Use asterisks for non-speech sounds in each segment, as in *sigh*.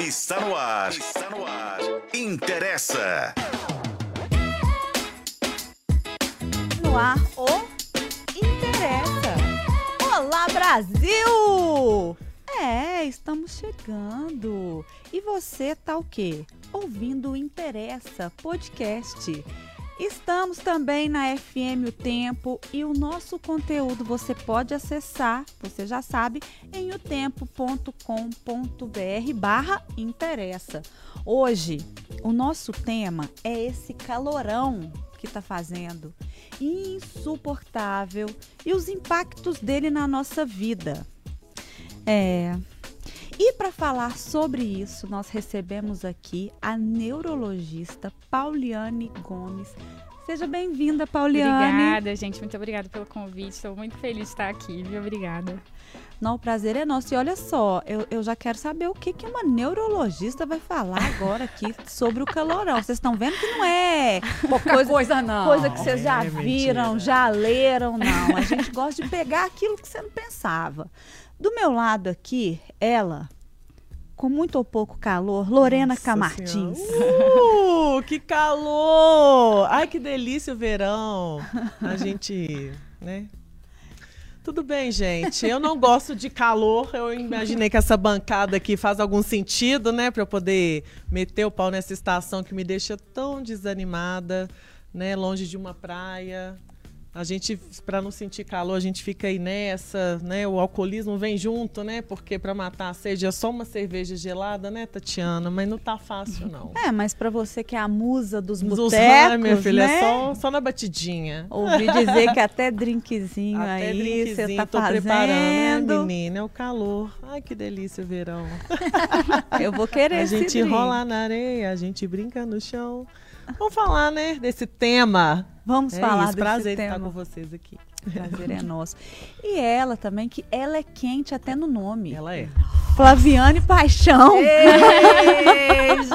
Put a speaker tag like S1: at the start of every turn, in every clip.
S1: Está no ar. Está no ar. Interessa.
S2: No ar, o Interessa. Olá, Brasil! É, estamos chegando. E você tá o quê? Ouvindo o Interessa Podcast. Estamos também na FM O Tempo e o nosso conteúdo você pode acessar, você já sabe, em otempo.com.br barra interessa. Hoje, o nosso tema é esse calorão que está fazendo, insuportável, e os impactos dele na nossa vida. É, e para falar sobre isso, nós recebemos aqui a neurologista Pauliane Gomes. Seja bem-vinda, Pauliane.
S3: Obrigada, gente. Muito obrigada pelo convite. Estou muito feliz de estar aqui, viu? Obrigada.
S2: Não, o prazer é nosso. E olha só, eu, eu já quero saber o que, que uma neurologista vai falar agora aqui *laughs* sobre o calorão. Vocês estão vendo que não é
S4: Pouca coisa, não.
S2: coisa que vocês já
S5: É
S2: viram,
S5: mentira.
S2: já leram, não. A gente gosta de pegar aquilo que você não pensava. Do meu lado aqui, ela, com muito ou pouco calor, Lorena
S5: Nossa
S2: Camartins.
S5: Senhora. Uh, que calor! Ai, que delícia o verão. A gente, né? Tudo bem, gente. Eu não gosto de calor. Eu imaginei que essa bancada aqui faz algum sentido, né? Para eu poder meter o pau nessa estação que me deixa tão desanimada, né? Longe de uma praia. A gente, para não sentir calor, a gente fica aí nessa, né? O alcoolismo vem junto, né? Porque para matar a sede é só uma cerveja gelada, né, Tatiana? Mas não tá fácil, não.
S2: É, mas pra você que é a musa dos
S5: Dos
S2: botecos,
S5: ai, minha filha,
S2: né?
S5: é só, só na batidinha.
S2: Ouvi dizer que até drinkzinho
S5: Até
S2: aí você tá
S5: tô
S2: fazendo.
S5: preparando, né, menina? É o calor. Ai, que delícia o verão. *laughs*
S2: Eu vou querer
S5: A gente
S2: drink.
S5: rola na areia, a gente brinca no chão. Vamos falar, né, desse tema.
S2: Vamos
S5: é
S2: falar
S5: isso,
S2: desse
S5: prazer
S2: tema.
S5: estar com vocês aqui.
S2: Prazer é nosso. E ela também, que ela é quente até no nome.
S5: Ela é.
S2: Flaviane Paixão.
S4: Ei, *laughs*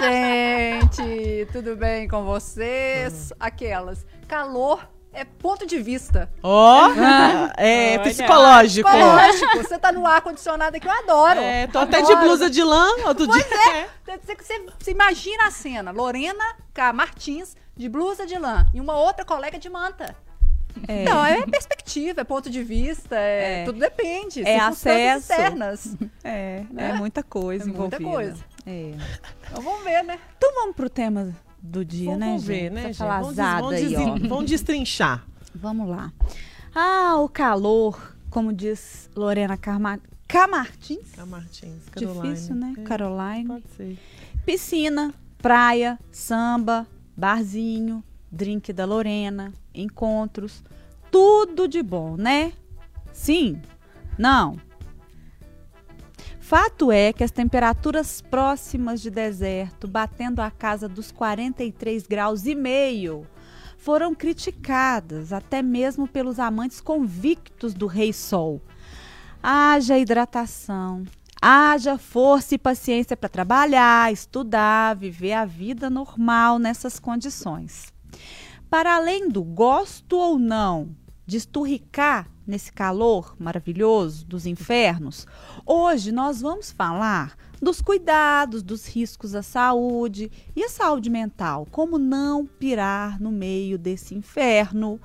S4: gente, tudo bem com vocês? Aquelas. Calor é ponto de vista.
S5: Ó, *laughs* é
S3: Olha.
S5: psicológico.
S4: Lógico, você tá no ar-condicionado aqui, eu adoro.
S5: É, tô até de
S4: Adoro.
S5: blusa de lã, outro dia. É.
S4: Você, você, você imagina a cena, Lorena K. Martins, de blusa de lã, e uma outra colega de manta.
S2: É.
S4: Não, é perspectiva, é ponto de vista, é,
S2: É.
S4: tudo depende.
S2: É acesso.
S4: externas. *laughs*
S2: É, é muita coisa
S4: É muita
S2: envolvida.
S4: coisa.
S2: É.
S4: Então vamos ver, né?
S2: Então vamos pro tema do dia,
S5: Vamos,
S2: né,
S5: vamos
S2: gente?
S5: ver, né,
S2: Essa
S5: gente? Vamos, vamos,
S2: aí,
S5: des- vamos destrinchar.
S2: Vamos lá. Ah, o calor, como diz Lorena Carma... Camartins.
S5: A Martins, Caroline.
S2: Difícil, né?
S5: É,
S2: Caroline.
S5: Pode ser.
S2: Piscina, praia, samba, barzinho, drink da Lorena, encontros, tudo de bom, né? Sim? Não? Fato é que as temperaturas próximas de deserto, batendo a casa dos 43 graus e meio, foram criticadas até mesmo pelos amantes convictos do Rei Sol. Haja hidratação, haja força e paciência para trabalhar, estudar, viver a vida normal nessas condições. Para além do gosto ou não de esturricar nesse calor maravilhoso dos infernos, hoje nós vamos falar dos cuidados, dos riscos à saúde e à saúde mental, como não pirar no meio desse inferno,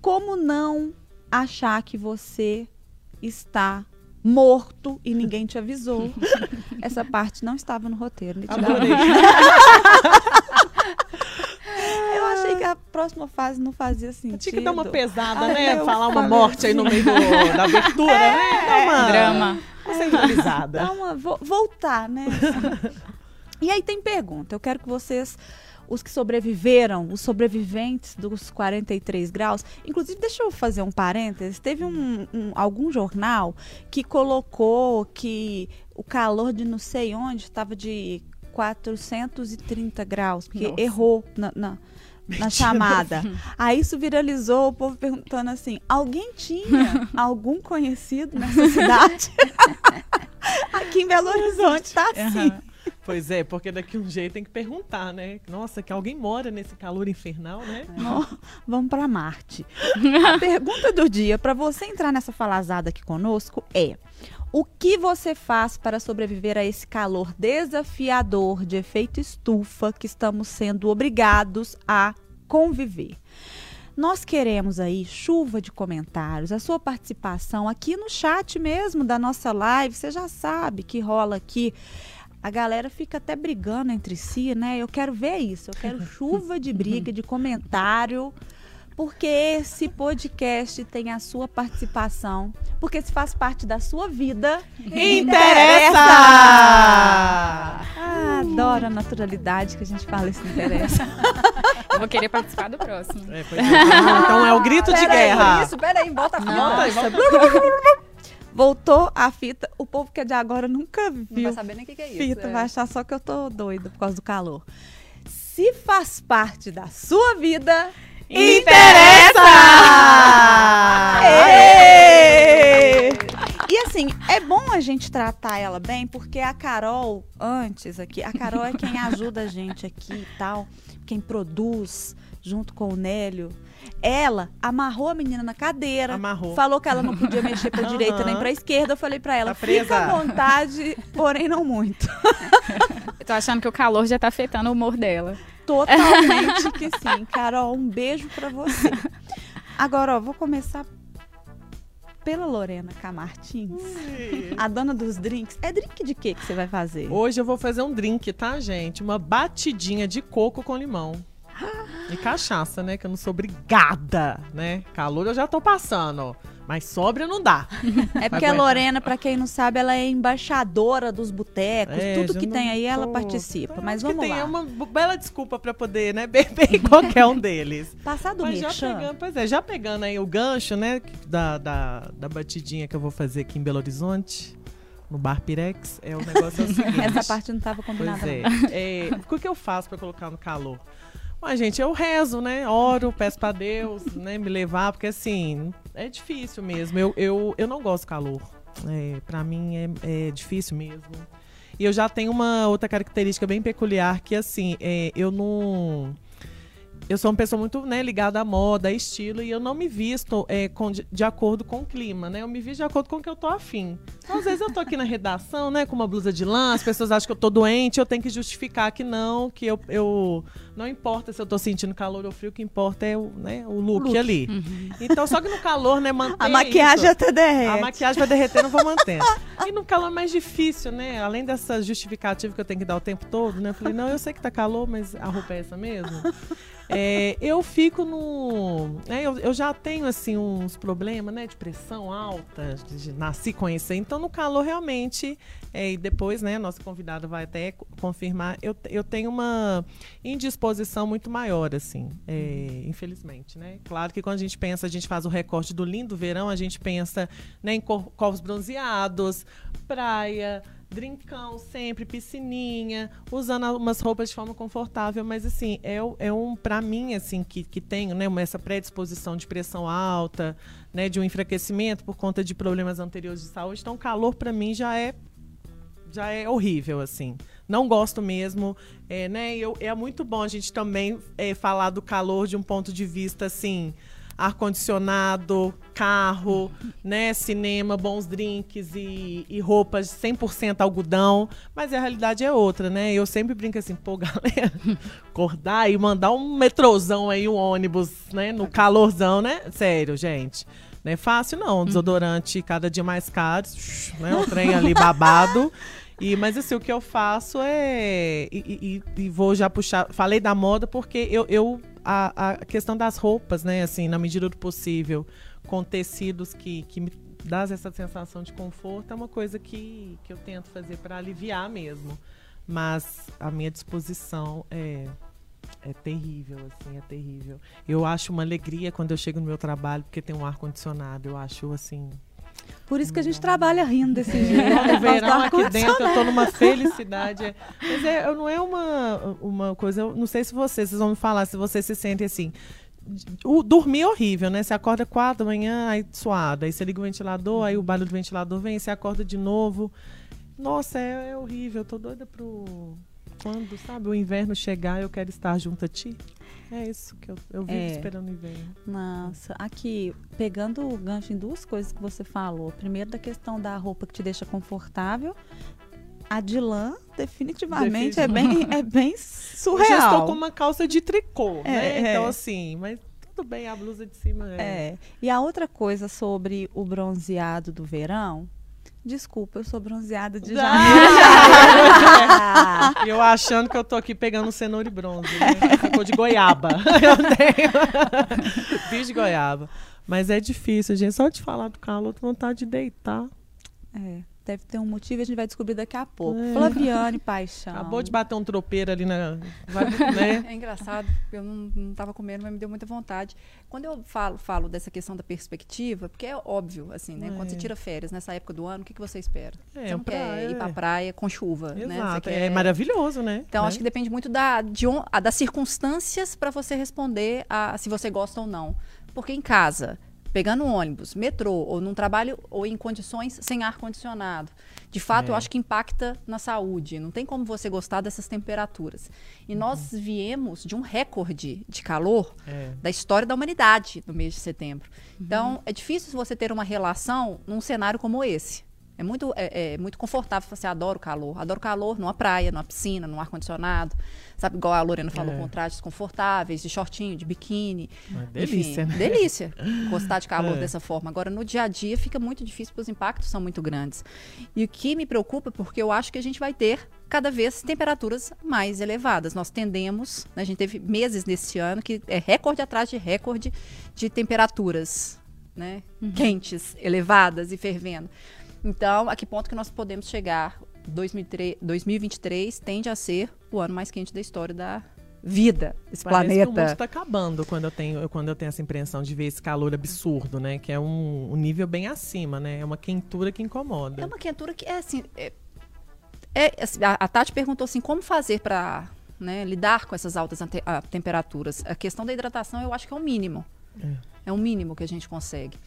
S2: como não achar que você está morto e ninguém te avisou. *laughs* Essa parte não estava no roteiro. nitidamente.
S5: Adorei. *laughs*
S2: A próxima fase não fazia sentido.
S5: Tinha que dar uma pesada,
S2: Ah,
S5: né?
S2: eu
S5: Falar uma morte aí no meio do- da abertura, né? Dá uma,
S3: Drama.
S5: uma centralizada.
S2: Dá uma vo- voltar, né? *laughs* e aí tem pergunta. Eu quero que vocês, os que sobreviveram, os sobreviventes dos 43 graus, inclusive deixa eu fazer um parênteses. Teve um, um- algum jornal que colocou que o calor de não sei onde estava de 430 graus, porque
S3: Nossa.
S2: errou na, na- na chamada. Aí isso viralizou, o povo perguntando assim: alguém tinha algum conhecido nessa cidade? *laughs* Aqui em Belo Horizonte tá assim.
S3: Aham.
S5: Pois é, porque daqui um jeito tem que perguntar, né? Nossa, que alguém mora nesse calor infernal, né? *laughs*
S2: Ó, vamos para Marte. A *laughs* pergunta do dia para você entrar nessa falazada aqui conosco é: O que você faz para sobreviver a esse calor desafiador de efeito estufa que estamos sendo obrigados a conviver? Nós queremos aí chuva de comentários, a sua participação aqui no chat mesmo da nossa live. Você já sabe que rola aqui. A galera fica até brigando entre si, né? Eu quero ver isso. Eu quero *laughs* chuva de briga, de comentário porque esse podcast tem a sua participação, porque se faz parte da sua vida.
S5: Interessa!
S2: Ah, adoro a naturalidade que a gente fala isso interessa. *laughs*
S3: Eu vou querer participar do próximo.
S5: É, é. Então é o grito de
S4: aí,
S5: guerra.
S4: Isso, peraí, volta a fita.
S2: Nossa, voltou a fita. O povo que é de agora nunca
S4: Não
S2: viu
S4: vai saber nem o que, que é isso.
S2: fita,
S4: é.
S2: vai achar só que eu tô doida por causa do calor. Se faz parte da sua vida, Ê! E assim, é bom a gente tratar ela bem, porque a Carol, antes aqui, a Carol é quem ajuda a gente aqui e tal, quem produz junto com o Nélio. Ela amarrou a menina na cadeira,
S5: Amarrou.
S2: falou que ela não podia mexer pra direita nem pra esquerda. Eu falei pra ela,
S5: Tá
S2: fica à vontade, porém não muito. *laughs*
S3: Eu tô achando que o calor já tá afetando o humor dela.
S2: Totalmente que sim. Carol, um beijo pra você. Agora, ó, vou começar pela Lorena Camartins, a dona dos drinks. É drink de quê que você vai fazer?
S5: Hoje eu vou fazer um drink, tá, gente? Uma batidinha de coco com limão. E cachaça, né? Que eu não sou obrigada, né? Calor eu já tô passando, ó. Mas sóbria não dá. *laughs*
S2: É porque a. Lorena, pra quem não sabe, ela é embaixadora dos botecos.
S5: É,
S2: Tudo que
S5: não
S2: tem aí, ela participa. Mas
S5: acho que
S2: vamos
S5: tem
S2: lá.
S5: uma bela desculpa pra poder, né, *laughs* beber em qualquer um deles.
S2: Passar do
S5: Mas já pegando, pois é, já pegando aí o gancho, né, da, da, da batidinha que eu vou fazer aqui em Belo Horizonte, no Bar Pirex, é o negócio é o *laughs* seguinte.
S2: Essa parte não tava combinada.
S5: Pois é. é. O que eu faço pra colocar no calor? Mas, gente, eu rezo, né? Oro, peço pra Deus, né? Me levar, porque assim, é difícil mesmo. Eu, eu, eu não gosto de calor. É, pra mim é, é difícil mesmo. E eu já tenho uma outra característica bem peculiar, que assim, é, eu não. Eu sou uma pessoa muito né, ligada à moda, a estilo, e eu não me visto é, com- de, de acordo com o clima, né? Eu me visto de acordo com o que eu tô afim. Então, às vezes eu tô aqui na *laughs* redação, né, com uma blusa de lã, as pessoas acham que eu tô doente, eu tenho que justificar que não, que eu. eu não importa se eu tô sentindo calor ou frio, o que importa é o, né, o look,
S2: Look.
S5: ali. Então, só que no calor, né, manter
S2: A maquiagem
S5: isso.
S2: até derrete.
S5: A maquiagem vai derreter, não vou manter. E no calor é mais difícil, né? Além dessa justificativa que eu tenho que dar o tempo todo, né? Eu falei, não, eu sei que tá calor, mas a roupa é essa mesmo. É, eu fico no. né, eu, eu já tenho, assim, uns problemas, né? De pressão alta, de, nasci com isso. aí. Então, no calor, realmente, é, e depois, né, a nossa convidada vai até co- confirmar, eu, eu tenho uma indisposição muito maior, assim, é, infelizmente, né? Claro que quando a gente pensa, a gente faz o recorte do lindo verão, a gente pensa né, em cor- corpos bronzeados, praia, drincão sempre, piscininha, usando umas roupas de forma confortável, mas assim, é, é um, pra mim, assim, que, que tenho, né, essa predisposição de pressão alta, né, de um enfraquecimento por conta de problemas anteriores de saúde, então calor pra mim já é já é horrível, assim. Não gosto mesmo. É, né? eu, é muito bom a gente também é, falar do calor de um ponto de vista, assim, ar-condicionado, carro, né? Cinema, bons drinks e, e roupas 100% algodão. Mas a realidade é outra, né? Eu sempre brinco assim, pô, *laughs* galera, acordar e mandar um metrozão aí, um ônibus, né? No calorzão, né? Sério, gente. Não é fácil, não. Desodorante cada dia mais caro, *laughs* né? O trem ali babado. E, mas assim, o que eu faço é. E, e- e vou já puxar. Falei da moda porque eu. eu a, a questão das roupas, né? Assim, na medida do possível, com tecidos que, que me dá essa sensação de conforto, é uma coisa que, que eu tento fazer para aliviar mesmo. Mas a minha disposição é. É terrível, assim, é terrível. Eu acho uma alegria quando eu chego no meu trabalho, porque tem um ar-condicionado. Eu acho, assim,
S2: Por isso que a gente trabalha rindo desse jeito.
S5: no verão
S2: Por causa do
S5: aqui dentro eu tô numa felicidade. É. Mas é, não é uma, uma coisa, eu não sei se vocês, vocês vão me falar, se vocês se sentem assim. O dormir é horrível, né? Você acorda quatro da manhã, aí suado, aí você liga o ventilador, aí o barulho do ventilador vem, você acorda de novo. Nossa, é, é horrível, eu tô doida pro quando, sabe, o inverno chegar, eu quero estar junto a ti. É isso que eu, eu vivo
S2: É.
S5: esperando o inverno.
S2: Nossa, aqui, pegando o gancho em duas coisas que você falou. Primeiro, da questão da roupa que te deixa confortável. A de lã, definitivamente, é bem, é bem surreal.
S5: Eu estou com uma calça de tricô,
S2: É,
S5: né?
S2: é.
S5: Então, assim, mas tudo bem, a blusa de cima é.
S2: É. E a outra coisa sobre o bronzeado do verão. Desculpa, eu sou bronzeada de *laughs* janeiro.
S5: Eu achando que eu tô aqui pegando cenoura e bronze, né? Ficou de goiaba. *laughs* Eu tenho. Fiz de goiaba. Mas é difícil, gente. Só de falar do calor, tô vontade de deitar.
S2: É, deve ter um motivo e a gente vai descobrir daqui a pouco.
S5: É.
S2: Flaviane Paixão.
S5: Acabou de bater um tropeiro ali na. vai- *laughs* né?
S4: É engraçado, eu não, não tava comendo, mas me deu muita vontade. Quando eu falo, falo dessa questão da perspectiva, porque é óbvio, assim, né? Quando você
S5: É.
S4: tira férias nessa época do ano, o que, que você espera?
S5: É,
S4: você não quer
S5: praia,
S4: ir pra
S5: é.
S4: praia com chuva, né?
S5: Exato.
S4: quer-
S5: É maravilhoso, né?
S4: Então,
S5: Né?
S4: acho que depende muito da, de on- a- das circunstâncias para você responder a se você gosta ou não. Porque em casa, pegando um ônibus, metrô, ou num trabalho, ou em condições sem ar-condicionado, de fato,
S5: É.
S4: eu acho que impacta na saúde. Não tem como você gostar dessas temperaturas. E nós viemos de um recorde de calor
S5: É.
S4: da história da humanidade no mês de setembro. Então, é difícil você ter uma relação num cenário como esse. É muito, é, é muito confortável. Você adora o calor. Adoro calor numa praia, numa piscina, num ar-condicionado. Sabe, igual a Lorena falou,
S5: É.
S4: com trajes confortáveis, de shortinho, de biquíni.
S5: Uma delícia,
S4: Enfim,
S5: né?
S4: delícia gostar de calor *laughs*
S5: É.
S4: dessa forma. Agora, no dia a dia, fica muito difícil porque os impactos são muito grandes. E o que me preocupa, porque eu acho que a gente vai ter cada vez temperaturas mais elevadas. Nós tendemos, né, a gente teve meses nesse ano que é recorde atrás de recorde de temperaturas né, quentes, elevadas e fervendo. Então, a que ponto que nós podemos chegar? 2003, 2023 tende a ser o ano mais quente da história da vida, desse
S5: Parece que o mundo
S4: planeta.
S5: está acabando quando eu tenho quando eu tenho essa impressão de ver esse calor absurdo, né? Que é um, um nível bem acima, né? É uma quentura que incomoda.
S4: É uma quentura que é assim. É, é, assim, a, a Tati perguntou assim: como fazer para lidar com essas altas ante- ah, temperaturas? A questão da hidratação eu acho que é o mínimo. É. o mínimo que a gente consegue.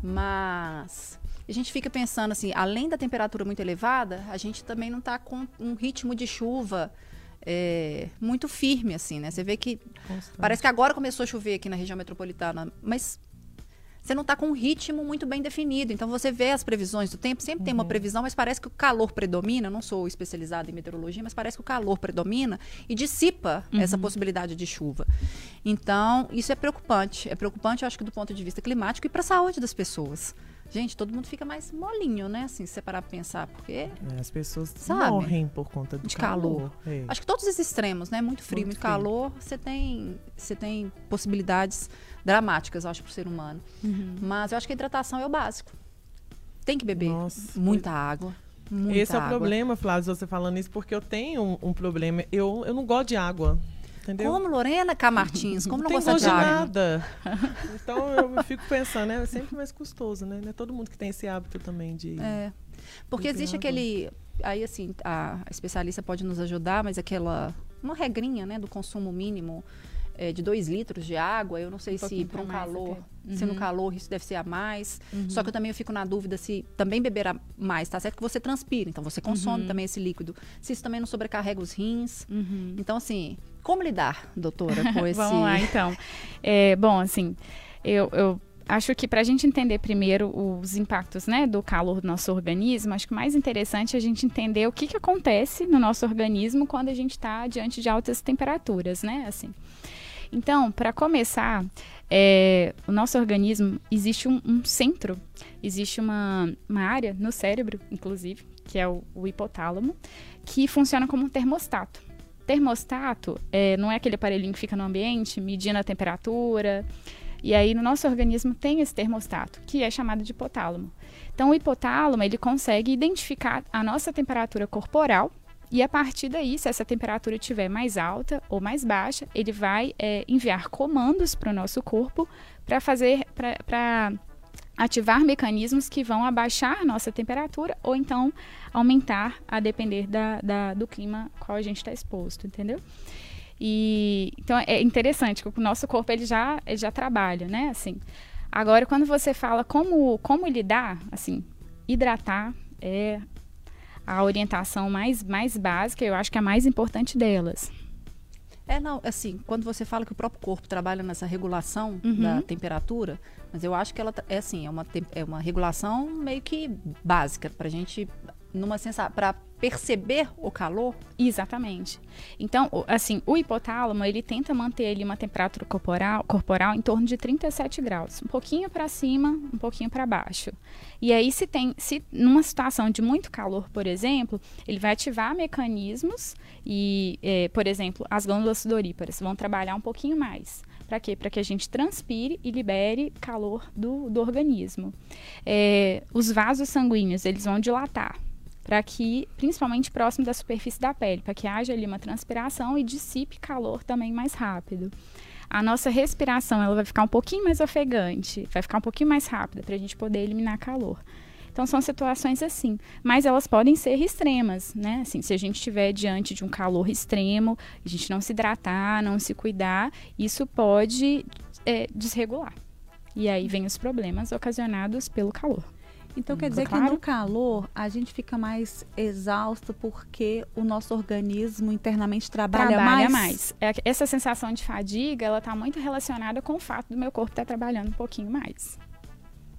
S4: Mas a gente fica pensando assim: além da temperatura muito elevada, a gente também não está com um ritmo de chuva. é, muito firme, assim, né? Você vê que Parece que agora começou a chover aqui na região metropolitana, mas você não está com um ritmo muito bem definido. Então você vê as previsões do tempo, sempre tem uma previsão, mas parece que o calor predomina. Eu não sou especializada em meteorologia, mas parece que o calor predomina e dissipa essa possibilidade de chuva. Então, isso é preocupante. É preocupante, eu acho que do ponto de vista climático e para a saúde das pessoas. Gente, todo mundo fica mais molinho, né? Assim, se você parar pra pensar, porque
S5: É, as pessoas
S4: Sabe?
S5: morrem por conta do
S4: de calor.
S5: É.
S4: Acho que todos os extremos, né? Muito frio,
S5: Muito
S4: muito,
S5: frio.
S4: calor, você tem, você tem possibilidades dramáticas, eu acho, para o ser humano. Mas eu acho que a hidratação é o básico. Tem que beber
S5: Nossa.
S4: muita água. Muita
S5: Esse é o
S4: água.
S5: problema, Flávio, você falando isso, porque eu tenho um, um problema. Eu, eu não gosto de água. Entendeu?
S4: Como Lorena Camartins, como não
S5: tem
S4: gosta de
S5: de
S4: água?
S5: nada. *laughs* Então eu fico pensando, é sempre mais custoso, né? Não é todo mundo que tem esse hábito também de.
S4: É. Porque
S5: Beber
S4: existe
S5: água.
S4: aquele. Aí, assim, a especialista pode nos ajudar, mas aquela. Uma regrinha, né, do consumo mínimo é, de 2 litros de água. Eu não sei
S3: Um
S4: se para um calor.
S3: até.
S4: Se no
S3: Uhum.
S4: calor isso deve ser a mais. Só que eu também eu fico na dúvida se também beber a mais, tá certo que você transpira, então você consome também esse líquido. Se isso também não sobrecarrega os rins.
S3: Uhum.
S4: Então, assim, como lidar, doutora, com *laughs* esse.
S3: Vamos lá, então. É, bom, assim, eu, eu acho que para a gente entender primeiro os impactos né, do calor do nosso organismo, acho que o mais interessante é a gente entender o que, que acontece no nosso organismo quando a gente está diante de altas temperaturas, né? Assim. Então, para começar, é, o nosso organismo existe um, um centro, existe uma, uma área no cérebro, inclusive, que é o, o hipotálamo, que funciona como um termostato. Termostato é, não é aquele aparelhinho que fica no ambiente medindo a temperatura. E aí, no nosso organismo tem esse termostato, que é chamado de hipotálamo. Então, o hipotálamo, ele consegue identificar a nossa temperatura corporal e a partir daí, se essa temperatura estiver mais alta ou mais baixa, ele vai é, enviar comandos para o nosso corpo para fazer, para ativar mecanismos que vão abaixar nossa temperatura ou então aumentar a depender da, da- do clima qual a gente está exposto, entendeu? E então é interessante que o nosso corpo ele já, ele já trabalha, né? Assim. Agora, quando você fala como, como lidar, assim, hidratar é a orientação mais, mais básica, eu acho que é a mais importante delas.
S4: É, não, assim, quando você fala que o próprio corpo trabalha nessa regulação
S3: Uhum.
S4: da temperatura, mas eu acho que ela tá- é assim, é uma, é uma regulação meio que básica pra gente numa sensação, para perceber o calor.
S3: Exatamente. Então, assim, o hipotálamo, ele tenta manter ali uma temperatura corporal, corporal em torno de 37 graus, um pouquinho para cima, um pouquinho para baixo. E aí, se tem, se numa situação de muito calor, por exemplo, ele vai ativar mecanismos e, eh, por exemplo, as glândulas sudoríparas vão trabalhar um pouquinho mais. Para quê? Para que a gente transpire e libere calor do, do organismo. Eh, os vasos sanguíneos, eles vão dilatar para que, principalmente próximo da superfície da pele, para que haja ali uma transpiração e dissipe calor também mais rápido. A nossa respiração ela vai ficar um pouquinho mais ofegante, vai ficar um pouquinho mais rápida para a gente poder eliminar calor. Então são situações assim, mas elas podem ser extremas, né? Assim, se a gente estiver diante de um calor extremo, a gente não se hidratar, não se cuidar, isso pode é, desregular. E aí vem os problemas ocasionados pelo calor.
S2: Então quer
S3: Hum,
S2: dizer
S3: claro.
S2: que no calor a gente fica mais exausto porque o nosso organismo internamente trabalha,
S3: trabalha
S2: mais.
S3: mais. É, essa sensação de fadiga, ela tá muito relacionada com o fato do meu corpo estar trabalhando um pouquinho mais.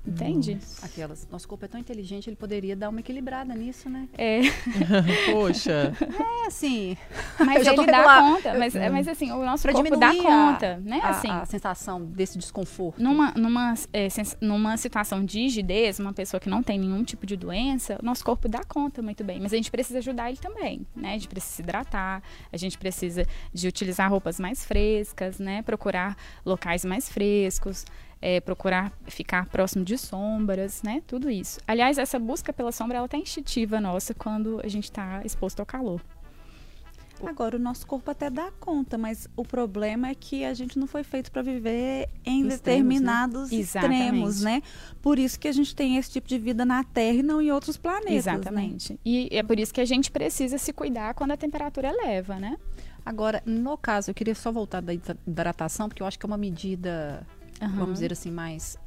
S3: Entende?
S4: Aquelas. Nosso corpo é tão inteligente, ele poderia dar uma equilibrada nisso, né?
S3: É, *laughs*
S5: Poxa.
S4: É assim. *laughs*
S3: mas
S4: Eu já tô
S3: ele dá conta, mas, é, mas assim, o nosso
S4: Pra
S3: corpo dá
S4: diminuir a-
S3: conta, né?
S4: a,
S3: assim,
S4: a sensação desse desconforto.
S3: numa, numa, é, sens- numa situação de rigidez, uma pessoa que não tem nenhum tipo de doença, o nosso corpo dá conta muito bem. Mas a gente precisa ajudar ele também, né? A gente precisa se hidratar, a gente precisa de utilizar roupas mais frescas, né? Procurar locais mais frescos, é, procurar ficar próximo de sombras, né? Tudo isso. Aliás, essa busca pela sombra, ela tá instintiva nossa quando a gente está exposto ao calor.
S2: Agora, o nosso corpo até dá conta, mas o problema é que a gente não foi feito para viver em
S4: Extremos,
S2: determinados
S3: né?
S2: extremos, né? Por isso que a gente tem esse tipo de vida na Terra e não em outros planetas. né?
S3: Exatamente. E é por isso que a gente precisa se cuidar quando a temperatura eleva, né?
S4: Agora, no caso, eu queria só voltar da hidra- hidratação, porque eu acho que é uma medida,
S3: Aham.
S4: vamos dizer assim, mais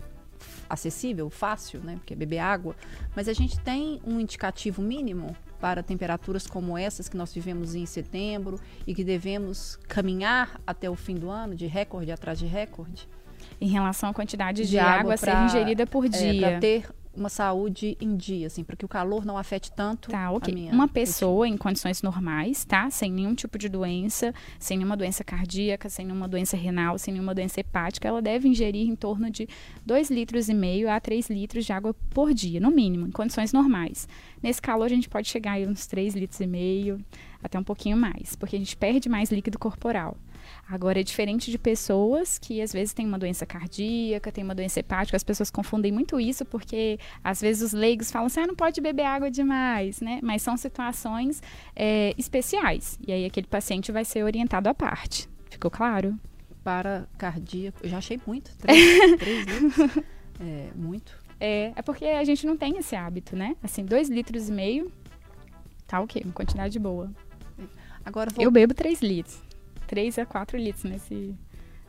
S4: acessível, fácil, né? Porque é beber água. Mas a gente tem um indicativo mínimo para temperaturas como essas que nós vivemos em setembro e que devemos caminhar até o fim do ano, de recorde atrás de recorde,
S3: Em relação à quantidade de,
S4: De
S3: água,
S4: água
S3: a ser
S4: pra-
S3: ingerida por
S4: é,
S3: dia.
S4: para ter uma saúde em dia, assim, para que o calor não afete tanto
S3: Tá,
S4: a
S3: ok.
S4: minha
S3: Uma pessoa em condições normais, tá? Sem nenhum tipo de doença, sem nenhuma doença cardíaca, sem nenhuma doença renal, sem nenhuma doença hepática, ela deve ingerir em torno de 2 litros e meio a 3 litros de água por dia, no mínimo, em condições normais. Nesse calor a gente pode chegar aí uns 3 litros e meio, até um pouquinho mais, porque a gente perde mais líquido corporal. Agora, é diferente de pessoas que às vezes têm uma doença cardíaca, tem uma doença hepática, as pessoas confundem muito isso, porque às vezes os leigos falam assim, ah, não pode beber água demais, né? Mas são situações é, especiais. E aí aquele paciente vai ser orientado à parte. Ficou claro?
S4: para cardíaco. Eu já achei muito. Três, *laughs* três litros. É, muito.
S3: É, é porque a gente não tem esse hábito, né? Assim, dois litros e meio, tá ok, uma quantidade boa.
S4: Agora vou
S3: Eu bebo 3 litros. 3 a 4 litros nesse,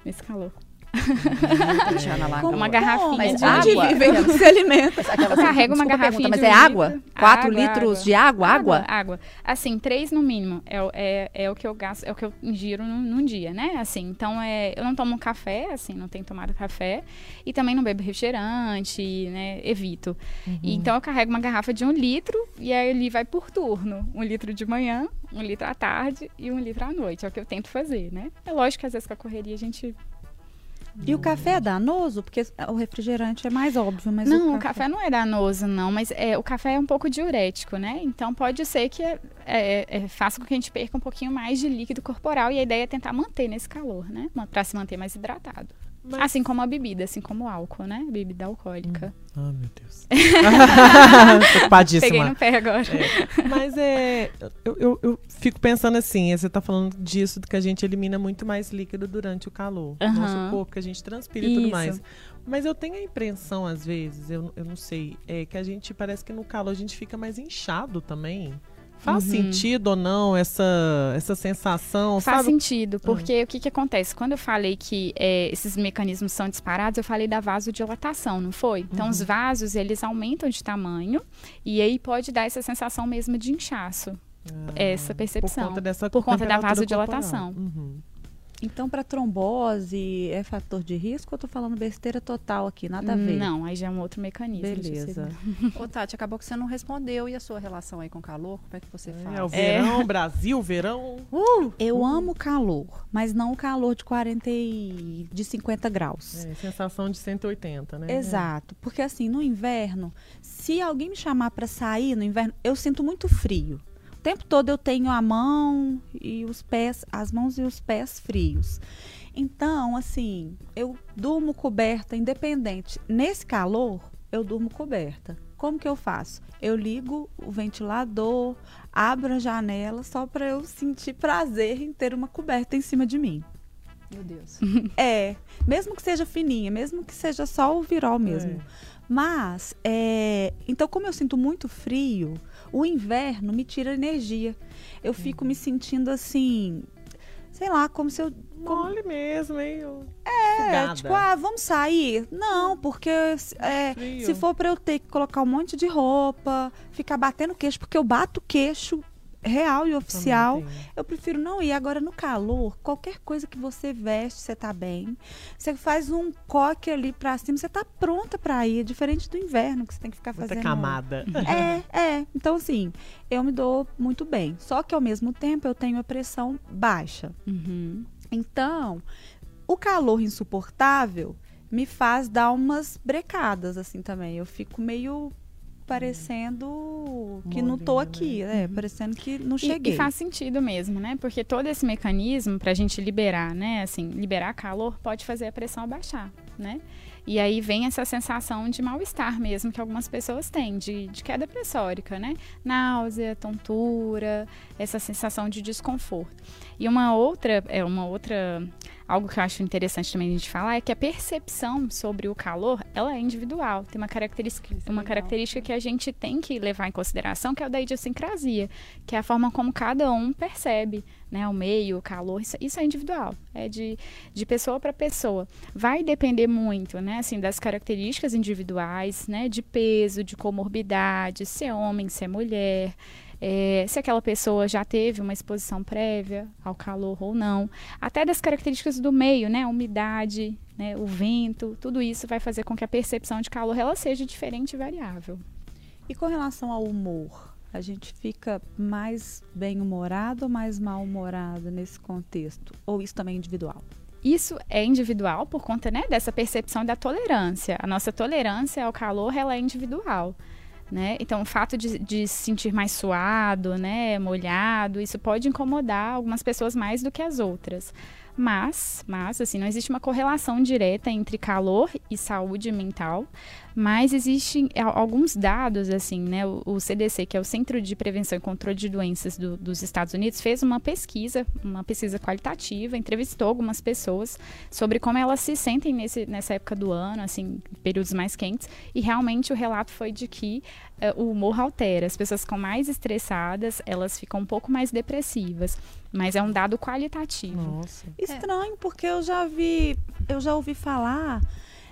S3: nesse calor.
S4: Tatiana lá.
S3: Como uma garrafinha
S4: Mas
S3: de
S4: água, aquelas-
S2: se alimenta.
S4: aquelas-
S3: Eu carrego uma garrafinha
S4: pergunta, Mas é água?
S3: litro.
S4: 4
S3: Água,
S4: litros
S3: água.
S4: de água? Água?
S3: Água. Assim, três no mínimo é, o- é, é o que eu gasto, é o que eu ingiro num, num dia, né? Assim, então é, eu não tomo café, assim, não tenho tomado café. E também não bebo refrigerante, né? Evito. E, então eu carrego uma garrafa de um litro e aí ele vai por turno. Um litro de manhã, um litro à tarde e um litro à noite. É o que eu tento fazer, né? É lógico que às vezes com a correria a gente.
S2: E o café é danoso? Porque o refrigerante é mais óbvio, mas
S3: não, o café não é danoso, não, mas é, o café é um pouco diurético, né? Então pode ser que é, é, é, faça com que a gente perca um pouquinho mais de líquido corporal e a ideia é tentar manter nesse calor, né? Para se manter mais hidratado.
S5: Mas-
S3: Assim como a bebida, assim como o álcool, né? Bebida alcoólica.
S5: Ah, meu Deus. *laughs* Preocupadíssima.
S3: Peguei no pé agora.
S5: Mas é. Eu, eu, eu fico pensando assim, você tá falando disso, que a gente elimina muito mais líquido durante o calor. Nosso corpo, que a gente transpira e tudo
S3: Isso.
S5: mais. Mas eu tenho a impressão, às vezes, eu, eu não sei, é que a gente parece que no calor a gente fica mais inchado também. Faz sentido ou não essa, essa sensação?
S3: Faz
S5: sabe?
S3: sentido, porque o que, que acontece? Quando eu falei que é, esses mecanismos são disparados, eu falei da vasodilatação, não foi? Então, os vasos, eles aumentam de tamanho e aí pode dar essa sensação mesmo de inchaço, essa percepção.
S5: Por conta dessa
S3: por conta da vasodilatação.
S5: corporal. Uhum.
S2: Então, para trombose é fator de risco ou eu tô falando besteira total aqui? Nada a ver.
S3: Não, aí já é um outro mecanismo.
S2: Beleza. *laughs*
S4: Ô, Tati, acabou que você não respondeu. E a sua relação aí com o calor? Como é que você faz?
S5: É, o verão, Brasil, verão.
S2: Eu amo calor, mas não o calor de 40 e de 50 graus.
S5: É, sensação de 180, né?
S2: Exato, porque assim, no inverno, se alguém me chamar para sair no inverno, eu sinto muito frio. O tempo todo eu tenho a mão e os pés, as mãos e os pés frios. Então, assim, eu durmo coberta independente. Nesse calor, eu durmo coberta. Como que eu faço? Eu ligo o ventilador, abro a janela só para eu sentir prazer em ter uma coberta em cima de mim.
S4: Meu Deus. *laughs*
S2: É, mesmo que seja fininha, mesmo que seja só o virol mesmo.
S5: É.
S2: Mas, é, então, como eu sinto muito frio, o inverno me tira energia. Eu fico me sentindo assim, sei lá, como se eu. como-
S5: Mole mesmo, hein?
S2: é, tipo, ah, vamos sair? Não, porque é, se for para eu ter que colocar um monte de roupa, ficar batendo queixo, porque eu bato queixo real e oficial. Eu prefiro não ir. Agora, no calor, qualquer coisa que você veste, você tá bem. Você faz um coque ali pra cima, você tá pronta pra ir. Diferente do inverno, que você tem que ficar
S5: Muita
S2: fazendo.
S5: camada.
S2: É, *laughs* é. Então, assim, eu me dou muito bem. Só que, ao mesmo tempo, eu tenho a pressão baixa.
S3: Uhum.
S2: Então, o calor insuportável me faz dar umas brecadas, assim, também. Eu fico meio parecendo que não tô aqui, né? Parecendo que não
S3: E-
S2: cheguei.
S3: E, faz sentido mesmo, né? Porque todo esse mecanismo pra gente liberar, né? Assim, liberar calor pode fazer a pressão abaixar, né? E aí vem essa sensação de mal-estar mesmo que algumas pessoas têm, de, de queda pressórica, né? Náusea, tontura, essa sensação de desconforto. E uma outra, é uma outra, algo que eu acho interessante também a gente falar é que a percepção sobre o calor, ela é individual. Tem uma característica,
S4: Isso é
S3: uma
S4: legal.
S3: característica que a gente tem que levar em consideração, que é o da idiosincrasia, que é a forma como cada um percebe, né, o meio, o calor, isso, isso é individual, é de, de pessoa para pessoa. Vai depender muito, né, assim, das características individuais, né, de peso, de comorbidade, se é homem, se é mulher, é, se aquela pessoa já teve uma exposição prévia ao calor ou não, até das características do meio, né, a umidade, né, o vento, tudo isso vai fazer com que a percepção de calor ela seja diferente e variável.
S2: E com relação ao humor, a gente fica mais bem-humorado ou mais mal-humorado nesse contexto? Ou isso também é individual?
S3: Isso é individual por conta né, dessa percepção da tolerância. A nossa tolerância ao calor ela é individual. Né? Então, o fato de, de se sentir mais suado, né, molhado, isso pode incomodar algumas pessoas mais do que as outras. Mas, mas, assim, não existe uma correlação direta entre calor e saúde mental, mas existem alguns dados, assim, né? O, o CDC, que é o Centro de Prevenção e Controle de Doenças do- dos Estados Unidos, fez uma pesquisa, uma pesquisa qualitativa, entrevistou algumas pessoas sobre como elas se sentem nesse, nessa época do ano, assim, períodos mais quentes, e realmente o relato foi de que eh, o humor altera. As pessoas ficam mais estressadas, elas ficam um pouco mais depressivas, mas é um dado qualitativo.
S5: Nossa.
S2: Estranho, porque eu já vi, eu já ouvi falar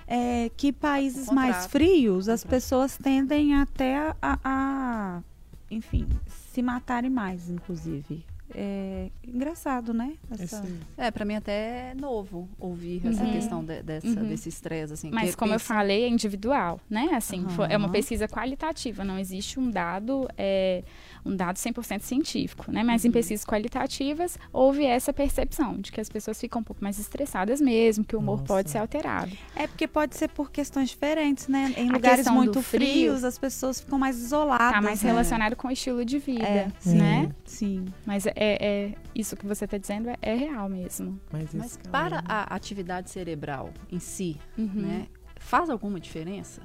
S2: é, que países mais frios, as pessoas tendem até a, a- a, enfim, se matarem mais, inclusive. É engraçado, né? Essa-
S5: Esse-
S4: É, pra mim até é novo ouvir essa
S3: Uhum.
S4: questão de- dessa,
S3: Uhum.
S4: desse estresse, assim.
S3: Mas
S4: que
S3: como eu
S4: pensa-
S3: falei, é individual, né? Assim, foi- é uma pesquisa qualitativa, não existe um dado, é, um dado 100% científico, né? Mas em
S2: Uhum.
S3: pesquisas qualitativas houve essa percepção de que as pessoas ficam um pouco mais estressadas mesmo, que o humor
S5: Nossa.
S3: pode ser alterado.
S2: É porque pode ser por questões diferentes, né? Em
S3: A
S2: lugares muito
S3: frio
S2: frios, as pessoas ficam mais isoladas.
S3: Tá mais
S2: né?
S3: relacionado com o estilo de vida,
S2: É, sim,
S3: né?
S2: sim.
S3: Mas é, é- isso que você está dizendo é, é real mesmo.
S5: Mas,
S4: Mas para
S5: calor-
S4: a atividade cerebral em si,
S3: Uhum.
S4: né, faz alguma diferença?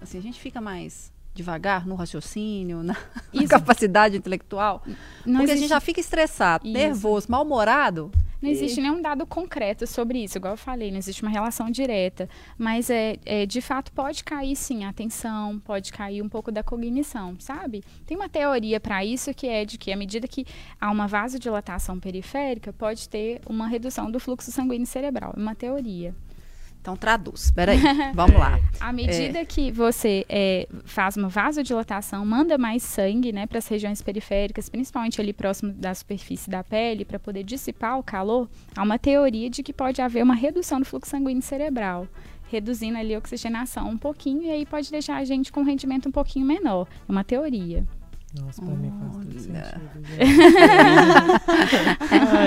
S4: Assim, a gente fica mais devagar no raciocínio, na *laughs*
S3: Isso.
S4: capacidade intelectual?
S3: Não
S4: Porque a
S3: existe-
S4: gente já fica estressado,
S3: Isso.
S4: nervoso, mal-humorado.
S3: Não existe nenhum dado concreto sobre isso, igual eu falei, não existe uma relação direta. Mas é, é de fato pode cair sim a atenção, pode cair um pouco da cognição, sabe? Tem uma teoria para isso que é de que à medida que há uma vasodilatação periférica, pode ter uma redução do fluxo sanguíneo cerebral. É uma teoria.
S4: Então traduz. Peraí, *laughs* vamos lá.
S3: À medida é. que você é, faz uma vasodilatação, manda mais sangue né, para as regiões periféricas, principalmente ali próximo da superfície da pele, para poder dissipar o calor, há uma teoria de que pode haver uma redução do fluxo sanguíneo cerebral reduzindo ali a oxigenação um pouquinho e aí pode deixar a gente com um rendimento um pouquinho menor. É uma teoria.
S5: Nossa, pra mim faz todo sentido.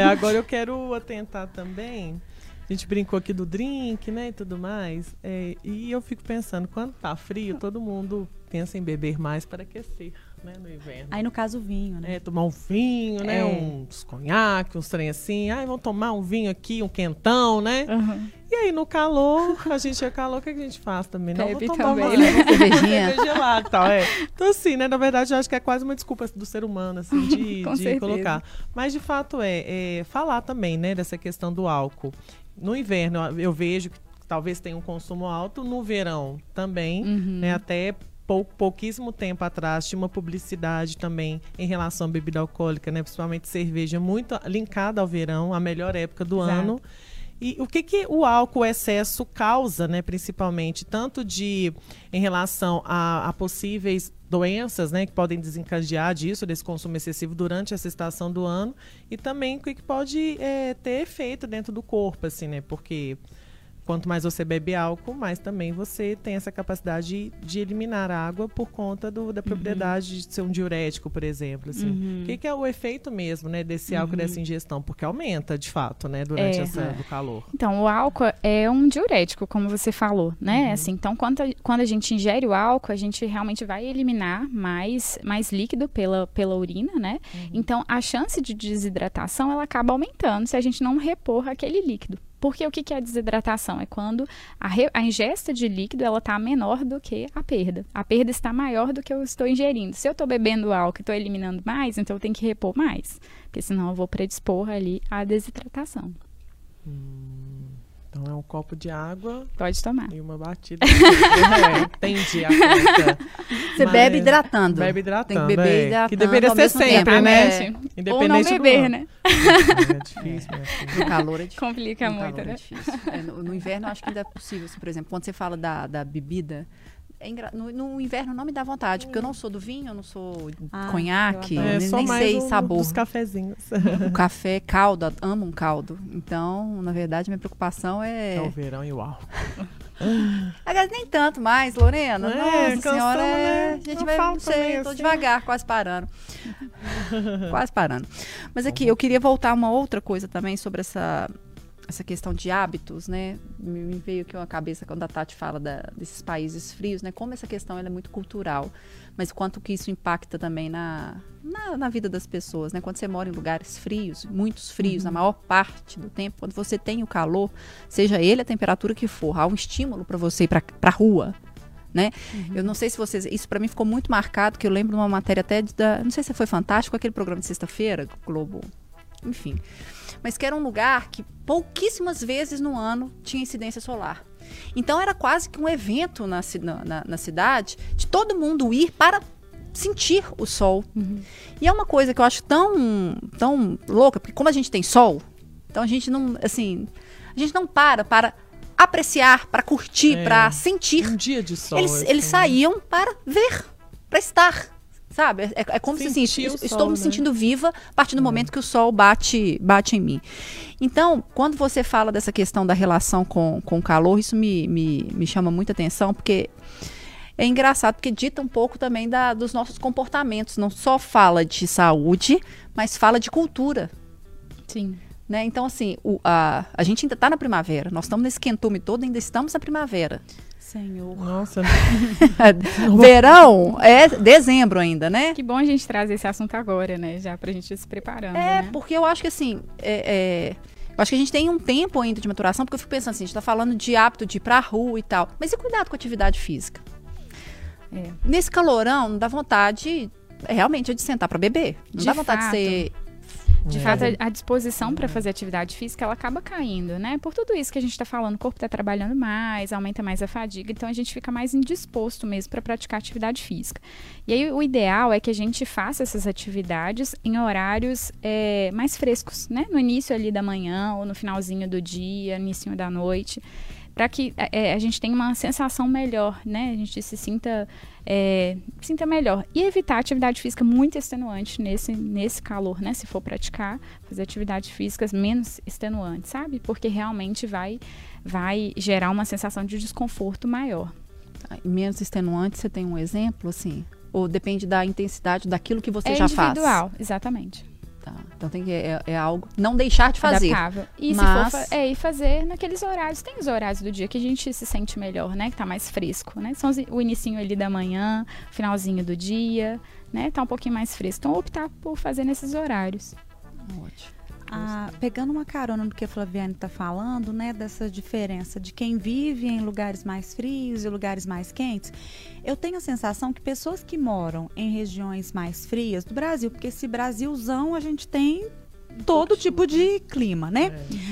S5: *laughs* agora eu quero atentar também a gente brincou aqui do drink, né, e tudo mais. É, e eu fico pensando, quando tá frio, todo mundo pensa em beber mais para aquecer, né, no inverno.
S2: Aí no caso o vinho, né?
S5: É, tomar um vinho, né, é. uns conhaque, uns trem assim. Ai, vamos tomar um vinho aqui, um quentão, né? Uhum. E aí no calor, a gente é calor, o que a gente faz também? Não,
S3: Bebe
S5: vou tomar
S3: também,
S5: uma, né? cervejinha. *laughs* gelado tal, é. Então assim, né, na verdade eu acho que é quase uma desculpa do ser humano, assim, de, *laughs* de colocar. Mas de fato é, é falar também, né, dessa questão do álcool. No inverno, eu vejo que talvez tenha um consumo alto, no verão também, uhum. né? Até pou, pouquíssimo tempo atrás tinha uma publicidade também em relação à bebida alcoólica, né? Principalmente cerveja, muito linkada ao verão, a melhor época do Exato. ano. E o que, que o álcool excesso causa, né, principalmente, tanto de em relação a, a, possíveis doenças, né, que podem desencadear disso, desse consumo excessivo durante essa estação do ano, e também o que, que pode é, ter efeito dentro do corpo, assim, né, porque quanto mais você bebe álcool, mais também você tem essa capacidade de, de eliminar água por conta do, da propriedade uhum. de ser um diurético, por exemplo. Assim. Uhum. O que, que, é o efeito mesmo né, desse álcool uhum. dessa ingestão? Porque aumenta, de fato, né, durante é. essa, do calor.
S3: Então, o álcool é um diurético, como você falou, né? Uhum. Assim, então, quando a, quando a gente ingere o álcool, a gente realmente vai eliminar mais, mais líquido pela, pela urina, né? Uhum. Então, a chance de desidratação, ela acaba aumentando se a gente não repor aquele líquido. Porque o que é desidratação? É quando a, re, a ingesta de líquido ela está menor do que a perda. A perda está maior do que eu estou ingerindo. Se eu estou bebendo álcool e estou eliminando mais, então eu tenho que repor mais. Porque senão eu vou predispor ali à desidratação.
S5: Hum. Então é um copo de água.
S3: Pode tomar.
S5: E uma batida. *laughs* é, entendi a conta.
S4: Você Mas bebe hidratando.
S5: Bebe hidratando.
S4: Tem que beber
S5: é.
S4: hidratando.
S5: Que deveria ser sempre,
S3: tempo.
S5: né?
S3: É. Independente Ou não beber, né?
S5: É difícil, *laughs*
S4: No calor é difícil.
S3: Complica
S4: no
S3: muito, né?
S4: É difícil. É, no, no, inverno, acho que ainda é possível. Assim, por exemplo, quando você fala da, da bebida, é engra... no, no, inverno não me dá vontade, porque eu não sou do vinho, eu não sou ah, conhaque,
S5: é,
S4: nem, nem sei
S5: o,
S4: sabor.
S5: Dos cafezinhos.
S4: O café, caldo, amo um caldo. Então, na verdade, minha preocupação é.
S5: É o verão e o álcool.
S4: Aliás, nem tanto mais, Lorena.
S5: É,
S4: Nossa senhora, é... a gente não vai, não sei, tô assim. devagar, quase parando. *laughs* quase parando. Mas aqui, eu queria voltar uma outra coisa também sobre essa essa questão de hábitos, né? Me veio aqui uma cabeça quando a Tati fala da, desses países frios, né? Como essa questão é muito cultural, mas quanto que isso impacta também na, na, na, vida das pessoas, né? Quando você mora em lugares frios, muitos frios, uhum. na maior parte do tempo, quando você tem o calor, seja ele a temperatura que for, há um estímulo para você ir para a rua, né? Uhum. Eu não sei se vocês. Isso para mim ficou muito marcado, que eu lembro de uma matéria até da. Não sei se foi fantástico, aquele programa de sexta-feira, Globo. Enfim mas que era um lugar que pouquíssimas vezes no ano tinha incidência solar. Então era quase que um evento na, na, na cidade de todo mundo ir para sentir o sol. Uhum. E é uma coisa que eu acho tão, tão louca, porque como a gente tem sol, então a gente não, assim, a gente não para para apreciar, para curtir, é, para sentir.
S5: Um dia de sol.
S4: Eles, eles né? saíam para ver, para estar. Sabe? É, é como Sentir se assim, estou me né? sentindo viva a partir do é. momento que o sol bate, bate em mim. Então, quando você fala dessa questão da relação com, com o calor, isso me, me, me chama muita atenção, porque é engraçado, porque dita um pouco também da, dos nossos comportamentos. Não só fala de saúde, mas fala de cultura.
S3: Sim.
S4: Né? Então, assim, o, a, a gente ainda está na primavera. Nós estamos nesse quentume todo, ainda estamos na primavera.
S2: Senhor.
S5: Nossa. *laughs*
S4: Verão é dezembro ainda, né?
S3: Que bom a gente trazer esse assunto agora, né? Já pra gente ir se preparando.
S4: É,
S3: né?
S4: porque eu acho que assim. É, é, eu acho que a gente tem um tempo ainda de maturação, porque eu fico pensando assim, a gente tá falando de hábito de ir pra rua e tal. Mas e cuidado com a atividade física? É. Nesse calorão, não dá vontade é, realmente é de sentar para beber. Não
S3: de
S4: dá vontade
S3: fato.
S4: de ser
S3: De
S5: É.
S3: fato, a- disposição para fazer atividade física, ela acaba caindo, né? Por tudo isso que a gente está falando, o corpo está trabalhando mais, aumenta mais a fadiga, então a gente fica mais indisposto mesmo para praticar atividade física. E aí o ideal é que a gente faça essas atividades em horários é, mais frescos, né? No início ali da manhã ou no finalzinho do dia, início da noite, para que é, a gente tenha uma sensação melhor, né? A gente se sinta é, sinta melhor. E evitar atividade física muito extenuante nesse, nesse calor, né? Se for praticar, fazer atividades físicas menos extenuantes, sabe? Porque realmente vai, vai gerar uma sensação de desconforto maior.
S4: Tá, Menos extenuante, você tem um exemplo, assim? Ou depende da intensidade daquilo que você
S3: é
S4: já faz?
S3: individual, exatamente.
S4: Tá, Então tem que, é, é algo. Não deixar de fazer.
S3: Adaptável. E
S4: Mas-
S3: se for é, e fazer naqueles horários, tem os horários do dia que a gente se sente melhor, né? Que tá mais fresco, né? São o inicinho ali da manhã, finalzinho do dia, né? Tá um pouquinho mais fresco. Então optar por fazer nesses horários.
S4: Ótimo.
S2: Ah, pegando uma carona no que a Flaviane está falando, né, dessa diferença de quem vive em lugares mais frios e lugares mais quentes, eu tenho a sensação que pessoas que moram em regiões mais frias do Brasil, porque esse Brasilzão a gente tem todo tipo de clima, né?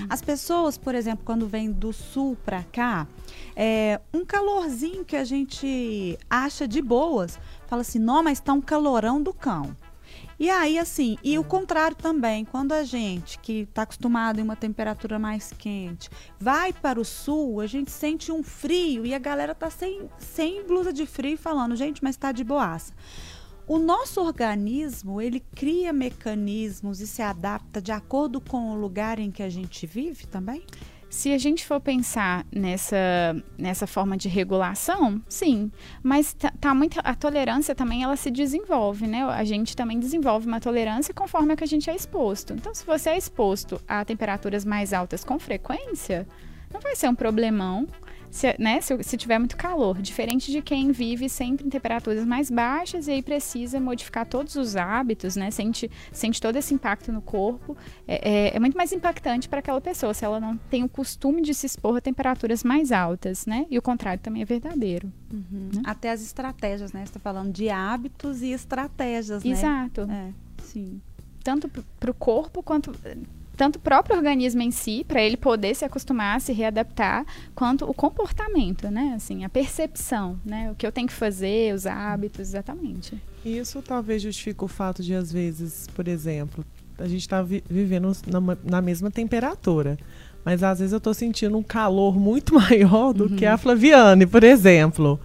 S2: As pessoas, por exemplo, quando vêm do sul para cá, é, um calorzinho que a gente acha de boas, fala assim, não, mas tá um calorão do cão. E aí, assim, e o contrário também, quando a gente que está acostumado em uma temperatura mais quente vai para o sul, a gente sente um frio e a galera tá sem, sem blusa de frio falando, gente, mas tá de boaça. O nosso organismo, ele cria mecanismos e se adapta de acordo com o lugar em que a gente vive também?
S3: Se a gente for pensar nessa, nessa forma de regulação, sim. Mas tá, tá muito, a tolerância também ela se desenvolve, né? A gente também desenvolve uma tolerância conforme a que a gente é exposto. Então, se você é exposto a temperaturas mais altas com frequência, não vai ser um problemão. Se, né, se, se tiver muito calor, diferente de quem vive sempre em temperaturas mais baixas e aí precisa modificar todos os hábitos, né, sente, sente todo esse impacto no corpo, é, é, é muito mais impactante para aquela pessoa se ela não tem o costume de se expor a temperaturas mais altas, né? E o contrário também é verdadeiro.
S2: Até as estratégias, né? Você está falando de hábitos e estratégias, né?
S3: Exato.
S2: É, sim.
S3: Tanto para o corpo quanto tanto o próprio organismo em si, para ele poder se acostumar, se readaptar, quanto o comportamento, né? Assim, a percepção, né? O que eu tenho que fazer, os hábitos, exatamente.
S5: Isso talvez justifique o fato de, às vezes, por exemplo, a gente está vivendo na, na mesma temperatura. Mas às vezes eu estou sentindo um calor muito *laughs* maior do que a Flaviane, por exemplo.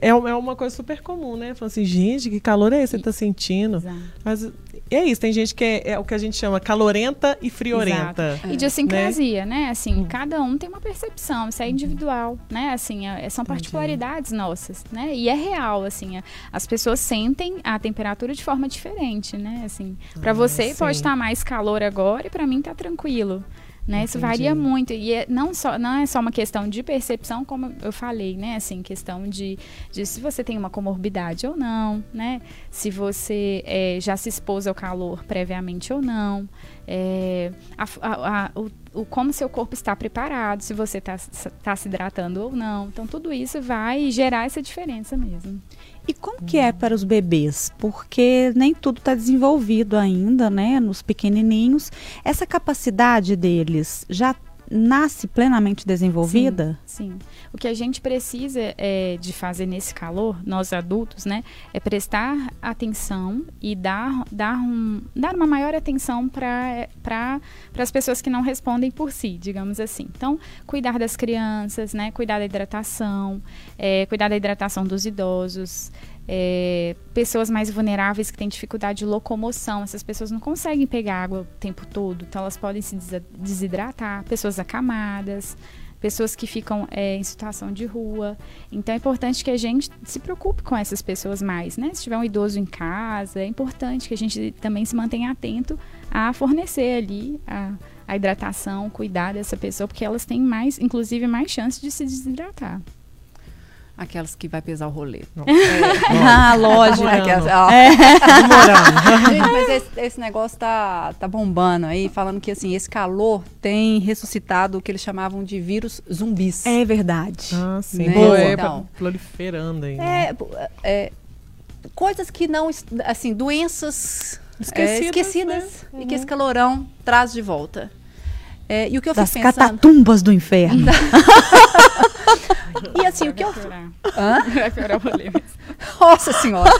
S5: É, é uma coisa super comum, né? Falar assim, gente, que calor é esse que você tá sentindo?
S3: Exato.
S5: Mas é isso, tem gente que é, é o que a gente chama calorenta e friorenta.
S3: E idiosincrasia, né? Assim, cada um tem uma percepção, isso é individual, né? Assim, é- são particularidades nossas, né? E é real, assim, é- as pessoas sentem a temperatura de forma diferente, né? Assim, para
S5: Ah,
S3: você
S5: sim.
S3: pode estar mais calor agora e para mim tá tranquilo. Né, isso varia muito. E é não só não é só uma questão de percepção como eu falei né? Assim questão de, de se você tem uma comorbidade ou não né? Se você eh, já se expôs ao calor previamente ou não. É, a- a- a- o, o como seu corpo está preparado, se você está tá se hidratando ou não. Então, tudo isso vai gerar essa diferença mesmo.
S2: E como que é para os bebês? Porque nem tudo está desenvolvido ainda, né? Nos pequenininhos. Essa capacidade deles já nasce plenamente desenvolvida?
S3: Sim. O que a gente precisa é, de fazer nesse calor, nós adultos, né, é prestar atenção e dar, dar, um, dar uma maior atenção para as pessoas que não respondem por si, digamos assim. Então, cuidar das crianças, né, cuidar da hidratação, é, cuidar da hidratação dos idosos, é, pessoas mais vulneráveis que têm dificuldade de locomoção, essas pessoas não conseguem pegar água o tempo todo, então elas podem se desidratar, pessoas acamadas, pessoas que ficam é, em situação de rua. Então é importante que a gente se preocupe com essas pessoas mais, né? Se tiver um idoso em casa, é importante que a gente também se mantenha atento a fornecer ali a, a hidratação, cuidar dessa pessoa, porque elas têm mais, inclusive, mais chance de se desidratar.
S4: Aquelas que vai pesar o rolê. *laughs*
S2: Ah, lógico.
S5: Morando.
S4: Aquelas- ó.
S5: Demorando. *laughs*
S4: Gente, mas esse, esse negócio tá, tá bombando aí, falando que assim, esse calor tem ressuscitado o que eles chamavam de vírus zumbis.
S2: É verdade.
S5: Ah, sim.
S4: Né?
S5: É
S4: Então.
S5: proliferando aí.
S4: É, é, coisas que não, assim, doenças é,
S5: Esquecidas,
S4: esquecidas
S5: né?
S4: e que esse calorão traz de volta. É, e o que eu
S2: Das
S4: fico pensando...
S2: catatumbas do inferno. *laughs*
S4: E assim, o que eu... Hã? *laughs*
S3: Vai piorar o rolê mesmo.
S4: Nossa senhora.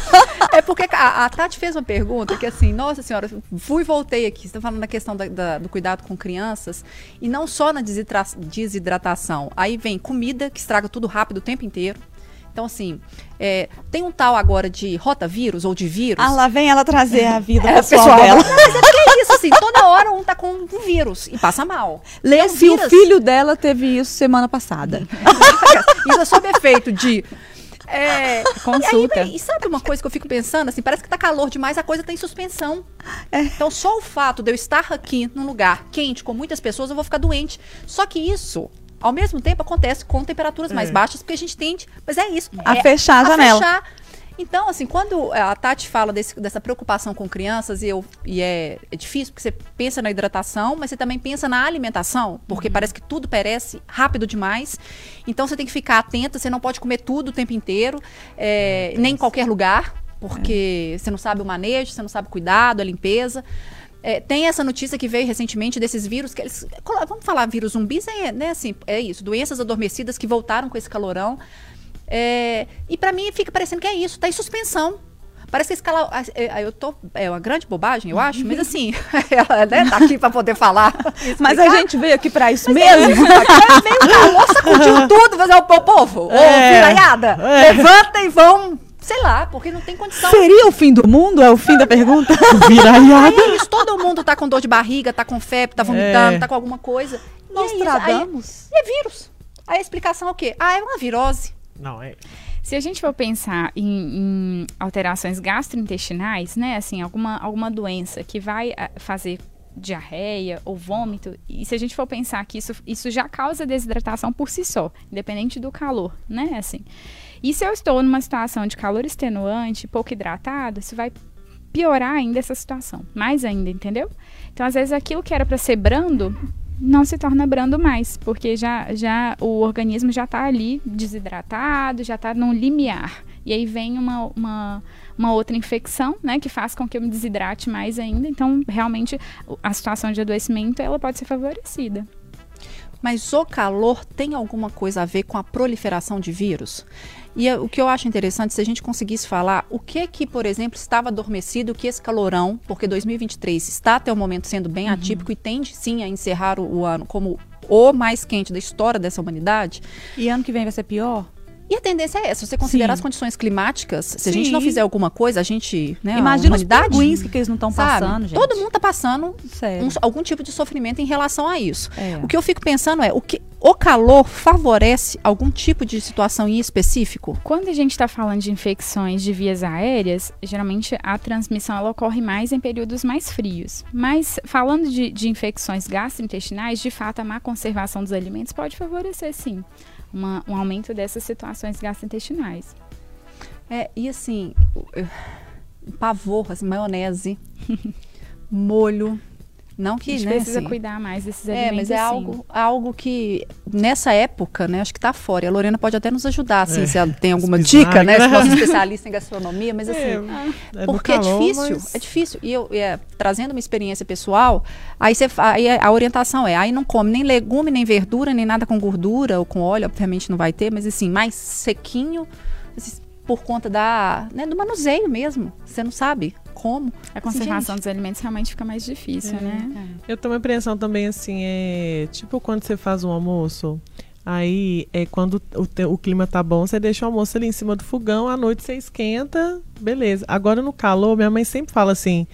S4: É porque a, a Tati fez uma pergunta que assim, nossa senhora, fui e voltei aqui. Você está falando da questão da- da- do cuidado com crianças e não só na desidra- desidratação. Aí vem comida que estraga tudo rápido o tempo inteiro. Então, assim, é, tem um tal agora de rotavírus ou de vírus.
S2: Ah, lá vem ela trazer a vida *laughs*
S4: É,
S2: pessoal,
S4: pessoal,
S2: dela.
S4: Mas é porque é isso, assim, toda hora um tá com um vírus e passa mal.
S2: Lê
S4: É
S2: se o
S4: vírus.
S2: filho dela teve isso semana passada. *laughs*
S4: Isso é sob efeito de. É,
S3: Consulta.
S4: E, aí, e sabe uma coisa que eu fico pensando? Assim, parece que tá calor demais, a coisa tá em suspensão. Então, só o fato de eu estar aqui num lugar quente com muitas pessoas, eu vou ficar doente. Só que isso, ao mesmo tempo, acontece com temperaturas mais
S5: É.
S4: baixas, porque a gente tende. Mas é isso.
S2: A
S4: é,
S2: fechar a janela.
S4: fechar. Então, assim, quando a Tati fala desse- dessa preocupação com crianças, e, eu, e é, é difícil, porque você pensa na hidratação, mas você também pensa na alimentação, porque parece que tudo perece rápido demais. Então, você tem que ficar atenta, você não pode comer tudo o tempo inteiro, é, nem em qualquer lugar, porque você não sabe o manejo, você não sabe o cuidado, a limpeza. É, tem essa notícia que veio recentemente desses vírus que eles. Vamos falar vírus zumbis, é, né? Assim, é isso. Doenças adormecidas que voltaram com esse calorão. É, e pra mim fica parecendo que é isso, tá em suspensão. Parece que esse calor. Eu tô. É uma grande bobagem, eu acho, mas assim, *laughs* ela né, tá aqui pra poder falar. *laughs*
S2: Mas a gente veio aqui pra isso
S4: É
S2: mesmo.
S4: isso, é meio calor, sacudiu *laughs* tudo, fazer o povo. Ô,
S5: É.
S4: piraiada,
S5: É.
S4: levanta e vão. Sei lá, porque não tem condição.
S2: Seria o fim do mundo? É o fim da pergunta? *laughs*
S5: Viraiada.
S4: É isso, todo mundo tá com dor de barriga, tá com febre, tá vomitando,
S5: É.
S4: tá com alguma coisa. E
S2: Nós
S4: é aí-
S2: tradamos.
S4: E é vírus. Aí a explicação é o quê? Ah, é uma virose.
S5: Não, é.
S3: Se a gente for pensar em, em alterações gastrointestinais, né, assim, alguma, alguma doença que vai ah, fazer diarreia ou vômito, e se a gente for pensar que isso, isso já causa desidratação por si só, independente do calor, né, assim. E se eu estou numa situação de calor extenuante, pouco hidratado, isso vai piorar ainda essa situação, mais ainda, entendeu? Então, às vezes, aquilo que era para ser brando não se torna brando mais, porque já, já o organismo já está ali desidratado, já está num limiar. E aí vem uma, uma, uma outra infecção, né, que faz com que eu me desidrate mais ainda. Então, realmente, a situação de adoecimento, ela pode ser favorecida.
S4: Mas o calor tem alguma coisa a ver com a proliferação de vírus? E o que eu acho interessante, se a gente conseguisse falar o que que, por exemplo, estava adormecido, que esse calorão, porque 2023 está até o momento sendo bem atípico e tende sim a encerrar o, o ano como o mais quente da história dessa humanidade.
S2: E ano que vem vai ser pior?
S4: E a tendência é essa, se você considerar
S2: Sim.
S4: as condições climáticas, se a gente
S2: Sim.
S4: não fizer alguma coisa, a gente, né, a
S2: Imagina os
S4: humanidade,
S2: pinguins que, que eles não estão passando, gente.
S4: Todo mundo está passando um- algum tipo de sofrimento em relação a isso.
S2: É.
S4: O que eu fico pensando é, o que o calor favorece algum tipo de situação em específico?
S3: Quando a gente está falando de infecções de vias aéreas, geralmente a transmissão ela ocorre mais em períodos mais frios. Mas falando de, de infecções gastrointestinais, de fato a má conservação dos alimentos pode favorecer sim uma- um aumento dessas situações gastrointestinais.
S4: É, e assim, eu- pavor, assim, maionese, *laughs* molho, não
S3: A
S4: que,
S3: gente
S4: né,
S3: precisa
S4: assim,
S3: cuidar mais desses
S4: É,
S3: alimentos.
S4: mas é
S3: sim.
S4: algo, algo que nessa época, né, acho que tá fora. E a Lorena pode até nos ajudar, assim,
S5: É.
S4: se ela tem alguma dica, né, se
S5: bisnagas.
S4: fosse *laughs* especialista em gastronomia, mas assim,
S5: É do
S4: porque
S5: calor,
S4: é difícil,
S5: mas-
S4: é difícil. E eu, é, trazendo uma experiência pessoal, aí, você, aí a orientação é, aí não come nem legume, nem verdura, nem nada com gordura ou com óleo, obviamente não vai ter, mas assim, mais sequinho, assim, por conta da, né, do manuseio mesmo. Você não sabe como.
S3: A conservação
S4: gente.
S3: dos alimentos realmente fica mais difícil, né?
S5: Eu tenho uma impressão também assim, é tipo quando você faz um almoço, aí é quando o, te- o clima tá bom, você deixa o almoço ali em cima do fogão, à noite você esquenta, beleza. Agora no calor, minha mãe sempre fala assim,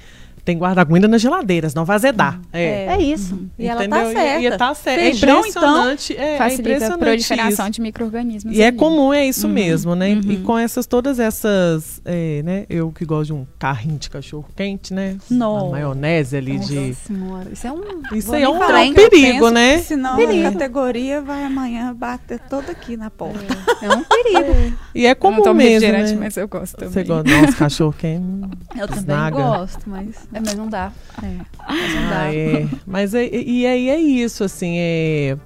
S5: tem que guardar comida na geladeira, senão vai azedar. É.
S4: É isso.
S2: E ela
S5: Entendeu?
S2: tá
S5: E-
S2: certa.
S5: E, tá certo.
S2: Feijão,
S5: é impressionante. é, é
S3: Facilita a
S5: impressionante
S3: proliferação
S5: isso.
S3: de micro-organismos.
S5: E é
S3: ali.
S5: comum, é isso
S3: Uhum,
S5: mesmo, né? E
S3: uhum.
S5: com essas, todas essas, é, né? Eu que gosto de um carrinho de cachorro quente, né?
S2: Nossa.
S5: Uma maionese ali
S4: Nossa
S5: de...
S4: senhora, isso é um...
S5: Isso é um, é um
S2: eu
S5: perigo,
S2: penso,
S5: né?
S2: Senão
S4: Perigo.
S2: a categoria vai amanhã bater toda aqui na porta.
S4: É um perigo.
S5: E é
S3: Eu não
S5: comum
S3: tomo
S5: mesmo,
S3: refrigerante,
S5: né?
S3: mas eu gosto também.
S5: Você gosta nossa, cachorro quente?
S2: Eu também gosto, mas.
S4: É, mas não dá.
S2: É.
S4: Mas não dá.
S5: Ah, é. Mas é- e aí é isso, assim, é...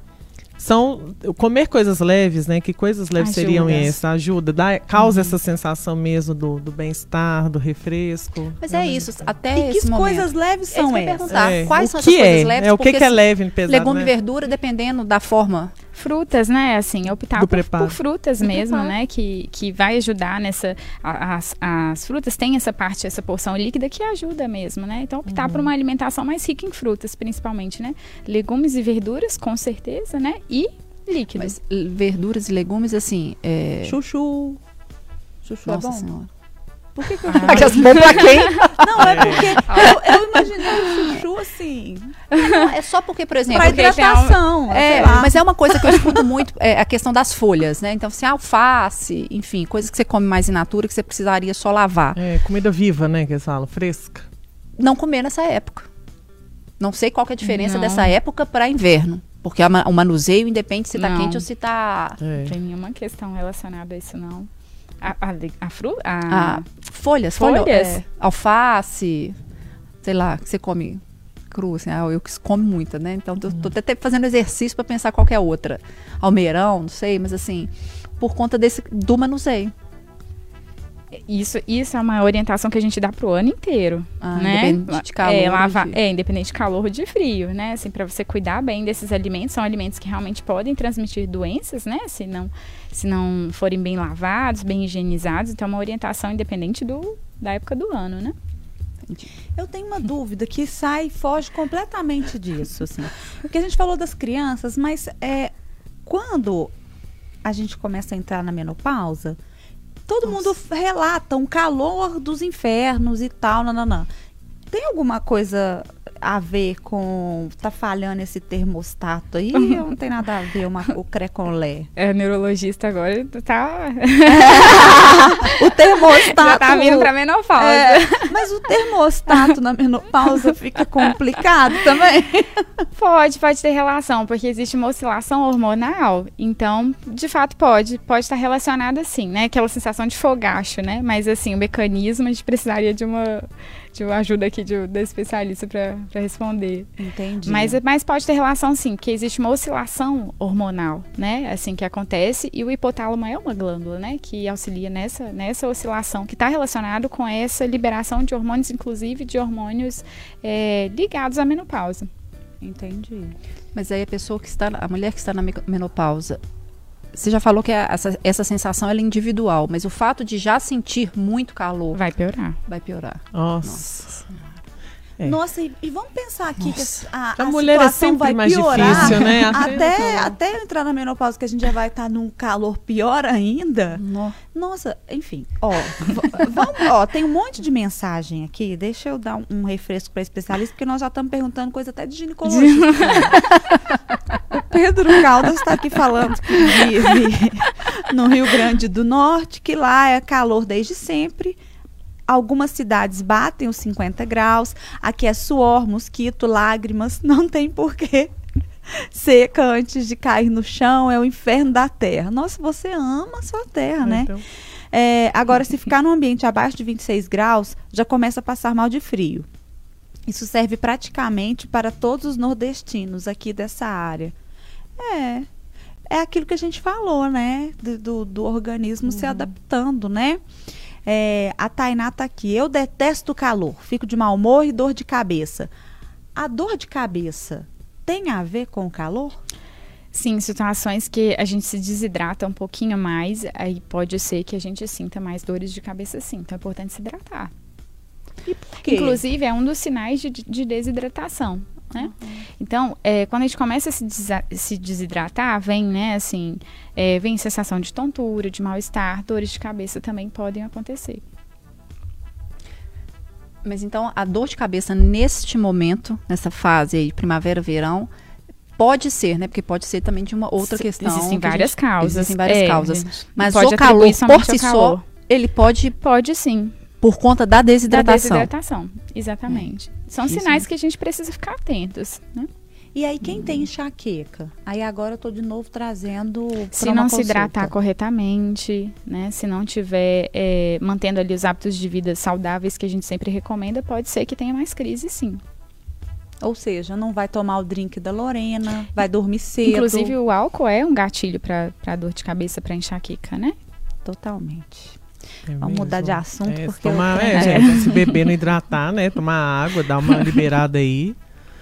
S5: são comer coisas leves, né? Que coisas leves
S3: Ajuda.
S5: seriam essas? Ajuda, dá, causa
S2: Uhum.
S5: essa sensação mesmo do, do bem-estar, do refresco.
S4: Mas é isso, até
S2: E que
S4: esse momento.
S2: coisas leves
S4: É
S2: são
S4: que
S2: essas?
S4: perguntar.
S5: É,
S4: Quais
S5: o
S4: são
S5: que
S4: essas coisas
S5: é?
S4: leves?
S5: É o que,
S4: Porque,
S5: que é leve e pesado,
S4: Legume
S5: né?
S4: e verdura, dependendo da forma.
S3: Frutas, né? Assim, optar por, por frutas
S4: Do
S3: mesmo,
S4: preparo.
S3: né? Que, que vai ajudar nessa. As, as frutas têm essa parte, essa porção líquida que ajuda mesmo, né? Então, optar por uma alimentação mais rica em frutas, principalmente, né? Legumes e verduras, com certeza, né? E líquido.
S4: Mas verduras e legumes, assim. É...
S2: Chuchu. Chuchu
S4: Nossa
S2: é bom?
S4: Senhora.
S2: Por que, que eu
S3: Ah.
S4: Aquelas bom pra quem?
S2: Não, é porque eu, eu imaginei o chuchu assim,
S4: É só porque, por exemplo.
S2: pra hidratação.
S4: É, mas é uma coisa que eu escuto muito, é a questão das folhas, né? Então, assim, alface, enfim, coisas que você come mais in natura que você precisaria só lavar.
S5: É, comida viva, né? Que eles falam, fresca.
S4: Não comer nessa época. Não sei qual que é a diferença
S3: Não.
S4: dessa época para inverno. Porque o manuseio independe se tá
S3: Não.
S4: quente ou se tá.
S5: É.
S3: Não tem nenhuma questão relacionada a isso, não. A, a, a fru... A...
S4: Folhas,
S3: Folhas?
S4: folha- é, alface, sei lá, que você come cru, assim, ah, eu que como muita, né? Então tô, tô até fazendo exercício para pensar qual é outra. Almeirão, não sei, mas assim, por conta desse do manuseio.
S3: Isso, isso é uma orientação que a gente dá pro ano inteiro,
S4: Ah,
S3: né?
S4: independente de calor
S3: é,
S4: ou
S3: lava,
S4: de-
S3: é, independente de calor ou de frio, né? Assim, para você cuidar bem desses alimentos, são alimentos que realmente podem transmitir doenças, né? Se não, se não forem bem lavados, bem higienizados, então é uma orientação independente do, da época do ano, né?
S2: Eu tenho uma dúvida que sai, foge completamente disso, assim. Porque a gente falou das crianças, mas é, quando a gente começa a entrar na menopausa, todo mundo relata um calor dos infernos e tal, nananã. Tem alguma coisa a ver com tá falhando esse termostato aí? ou não tem nada a ver uma, o crecolé?
S3: É, neurologista agora tá, *laughs*
S2: O termostato.
S3: já tá vindo pra menopausa.
S2: É, mas o termostato na menopausa fica complicado também.
S3: Pode, pode ter relação, porque existe uma oscilação hormonal, então, de fato, pode, pode estar relacionada sim, né? Aquela sensação de fogacho, né? Mas, assim, o mecanismo, a gente precisaria de uma, de uma ajuda aqui de, da especialista para responder.
S2: Entendi.
S3: Mas, mas pode ter relação sim, porque existe uma oscilação hormonal, né? Assim que acontece, e o hipotálamo é uma glândula, né? Que auxilia nessa, nessa oscilação, que está relacionado com essa liberação de hormônios, inclusive de hormônios eh, ligados à menopausa.
S2: Entendi.
S4: Mas aí a pessoa que está, a mulher que está na me- menopausa, você já falou que a- essa, essa sensação ela é individual, mas o fato de já sentir muito calor
S3: Vai piorar.
S4: vai piorar.
S5: Nossa. É.
S2: Nossa, e, e vamos pensar aqui que a,
S5: A
S2: a
S5: mulher é
S2: situação
S5: sempre
S2: vai
S5: mais
S2: piorar
S5: difícil, né? *laughs*
S2: Até, até eu entrar na menopausa, que a gente já vai estar num calor pior ainda.
S4: No-
S2: Nossa, enfim, ó, vamos, ó, tem um monte de mensagem aqui. Deixa eu dar um, um refresco para especialista, porque nós já estamos perguntando coisa até de ginecologia. *laughs* o Pedro Caldas está aqui falando que vive no Rio Grande do Norte, que lá é calor desde sempre. Algumas cidades batem os 50 graus. Aqui é suor, mosquito, lágrimas. *laughs* Não tem porquê. Seca antes de cair no chão é o inferno da terra. Nossa, você ama a sua terra, né?
S5: Então,
S2: É, agora, se ficar num ambiente abaixo de 26 graus, já começa a passar mal de frio. Isso serve praticamente para todos os nordestinos aqui dessa área. É. É aquilo que a gente falou, né? Do, do, do organismo se adaptando, né? É, a Tainá tá aqui. Eu detesto calor. Fico de mau humor e dor de cabeça. A dor de cabeça tem a ver com o calor?
S3: Sim, situações que a gente se desidrata um pouquinho mais, aí pode ser que a gente sinta mais dores de cabeça sim. Então é importante se hidratar.
S2: E por quê?
S3: Inclusive, é um dos sinais de, de desidratação. Né? Então, é, quando a gente começa a se, se desidratar, vem, né, assim, é, vem sensação de tontura, de mal-estar, dores de cabeça também podem acontecer.
S4: Mas então a dor de cabeça neste momento, nessa fase aí, primavera, verão, pode ser, né? Porque pode ser também de uma outra
S3: Se-
S4: questão.
S3: Existem
S4: que
S3: várias
S4: gente-
S3: causas.
S4: Existem várias
S3: é,
S4: causas. Mas o calor por si
S3: ao
S4: só,
S3: calor.
S4: ele pode
S3: Pode sim.
S4: Por conta da
S3: Da
S4: desidratação.
S3: desidratação. Exatamente. São
S4: Isso.
S3: sinais que a gente precisa ficar atentos. Né?
S2: E aí, quem tem enxaqueca? Aí agora eu tô de novo trazendo.
S3: Se não se hidratar corretamente, né? Se não tiver é, mantendo ali os hábitos de vida saudáveis que a gente sempre recomenda, pode ser que tenha mais crise, sim.
S2: Ou seja, não vai tomar o drink da Lorena, vai dormir cedo.
S3: Inclusive, o álcool é um gatilho para dor de cabeça, para enxaqueca, né?
S2: Totalmente.
S5: É
S2: Vamos mudar de
S5: mesmo.
S2: assunto,
S5: É,
S2: porque eu
S5: tomar,
S2: tenho-
S5: é, gente, *laughs* se beber, não hidratar, né? Tomar água, dar uma liberada aí.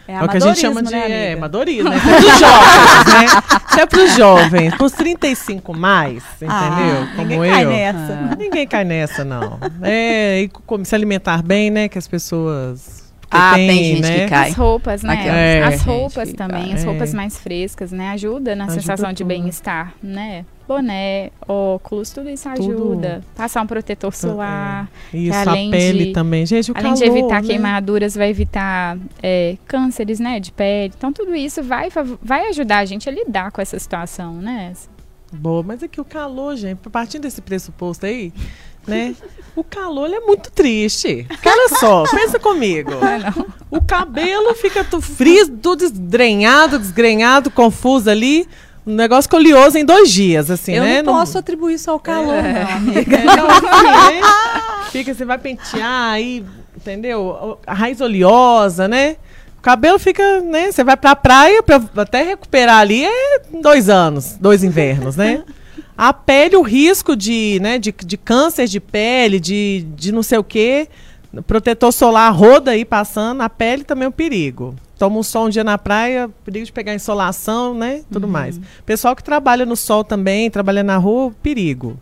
S2: É,
S5: É o que a gente chama de
S2: né,
S5: é, amadorismo, né? *laughs* Isso é pros jovens, né? Isso é pros jovens. Pros 35 mais, entendeu?
S2: Ah,
S5: Como
S2: ninguém
S5: eu.
S2: cai nessa.
S5: Ah, Ninguém cai nessa, não. É, e como se alimentar bem, né? Que as pessoas. porque
S4: Ah, tem gente
S5: né?
S4: que cai.
S3: As roupas, né?
S4: Aquelas-
S5: É.
S3: As roupas também, as
S5: é.
S3: roupas mais frescas, né? Ajuda na
S5: Ajuda
S3: sensação de
S5: tudo.
S3: bem-estar, né? Boné, óculos, tudo isso
S5: Tudo.
S3: ajuda. Passar um protetor solar.
S5: Isso,
S3: além
S5: a pele
S3: de-
S5: também. Gente, o
S3: Além de
S5: calor,
S3: evitar
S5: né?
S3: queimaduras, vai evitar é, cânceres, né? De pele. Então, tudo isso vai, vai ajudar a gente a lidar com essa situação, né?
S5: Boa, mas é que o calor, gente, partindo desse pressuposto aí, né? O calor é muito triste. Porque olha só, *laughs* pensa comigo. O cabelo fica tu friso, tudo desgrenhado, desgrenhado, confuso ali. Um negócio colioso em dois dias, assim,
S2: eu
S5: né?
S2: não posso atribuir isso ao calor,
S5: É.
S2: não, *laughs* amiga.
S5: Então, assim, né? *laughs* Fica, você vai pentear aí, entendeu? A raiz oleosa, né? O cabelo fica, né? Você vai pra praia pra até recuperar ali é dois anos, dois invernos, né? *laughs* A pele, o risco de, né, de, de câncer de pele, de, de não sei o quê. Protetor solar roda aí passando, a pele também é um perigo. Toma um sol um dia na praia, perigo de pegar insolação, né? Tudo mais. Pessoal que trabalha no sol também, trabalha na rua, perigo.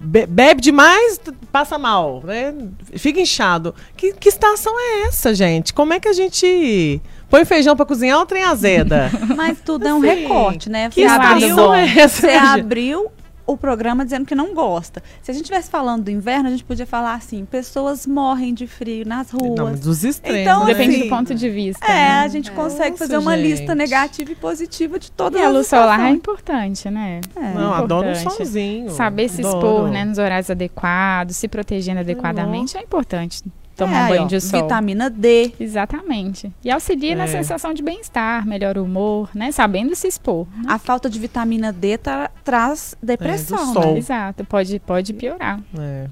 S5: Be- bebe demais, passa mal, né? Fica inchado. Que, que estação é essa, gente? Como é que a gente põe feijão pra cozinhar ou trem azeda? *laughs*
S2: Mas tudo é um
S5: Assim,
S2: recorte, né?
S5: que
S2: Você abriu,
S5: estação é essa?
S2: você
S5: gente?
S2: abriu o programa dizendo que não gosta. Se a gente estivesse falando do inverno, a gente podia falar assim: pessoas morrem de frio nas ruas.
S5: Não, dos extremos.
S2: Então,
S5: né?
S3: Depende
S2: assim,
S3: do ponto de vista.
S2: É,
S3: né?
S2: a gente consegue
S5: Nossa,
S2: fazer uma
S5: gente.
S2: lista negativa e positiva de todas
S3: E a
S2: as
S3: luz solar é importante, né?
S2: É.
S5: Não, adoro um solzinho.
S3: Saber se
S5: Adoro.
S3: expor, né, nos horários adequados, se protegendo adequadamente é importante. Tomar
S2: É,
S3: um
S2: aí,
S3: banho
S2: ó,
S3: de sol.
S2: Vitamina D.
S3: Exatamente. E auxilia na
S5: É.
S3: sensação de bem-estar, melhor humor, né? Sabendo se expor.
S2: A falta de vitamina D tra- traz depressão,
S5: É,
S2: né?
S3: Exato, pode, pode piorar.
S5: É.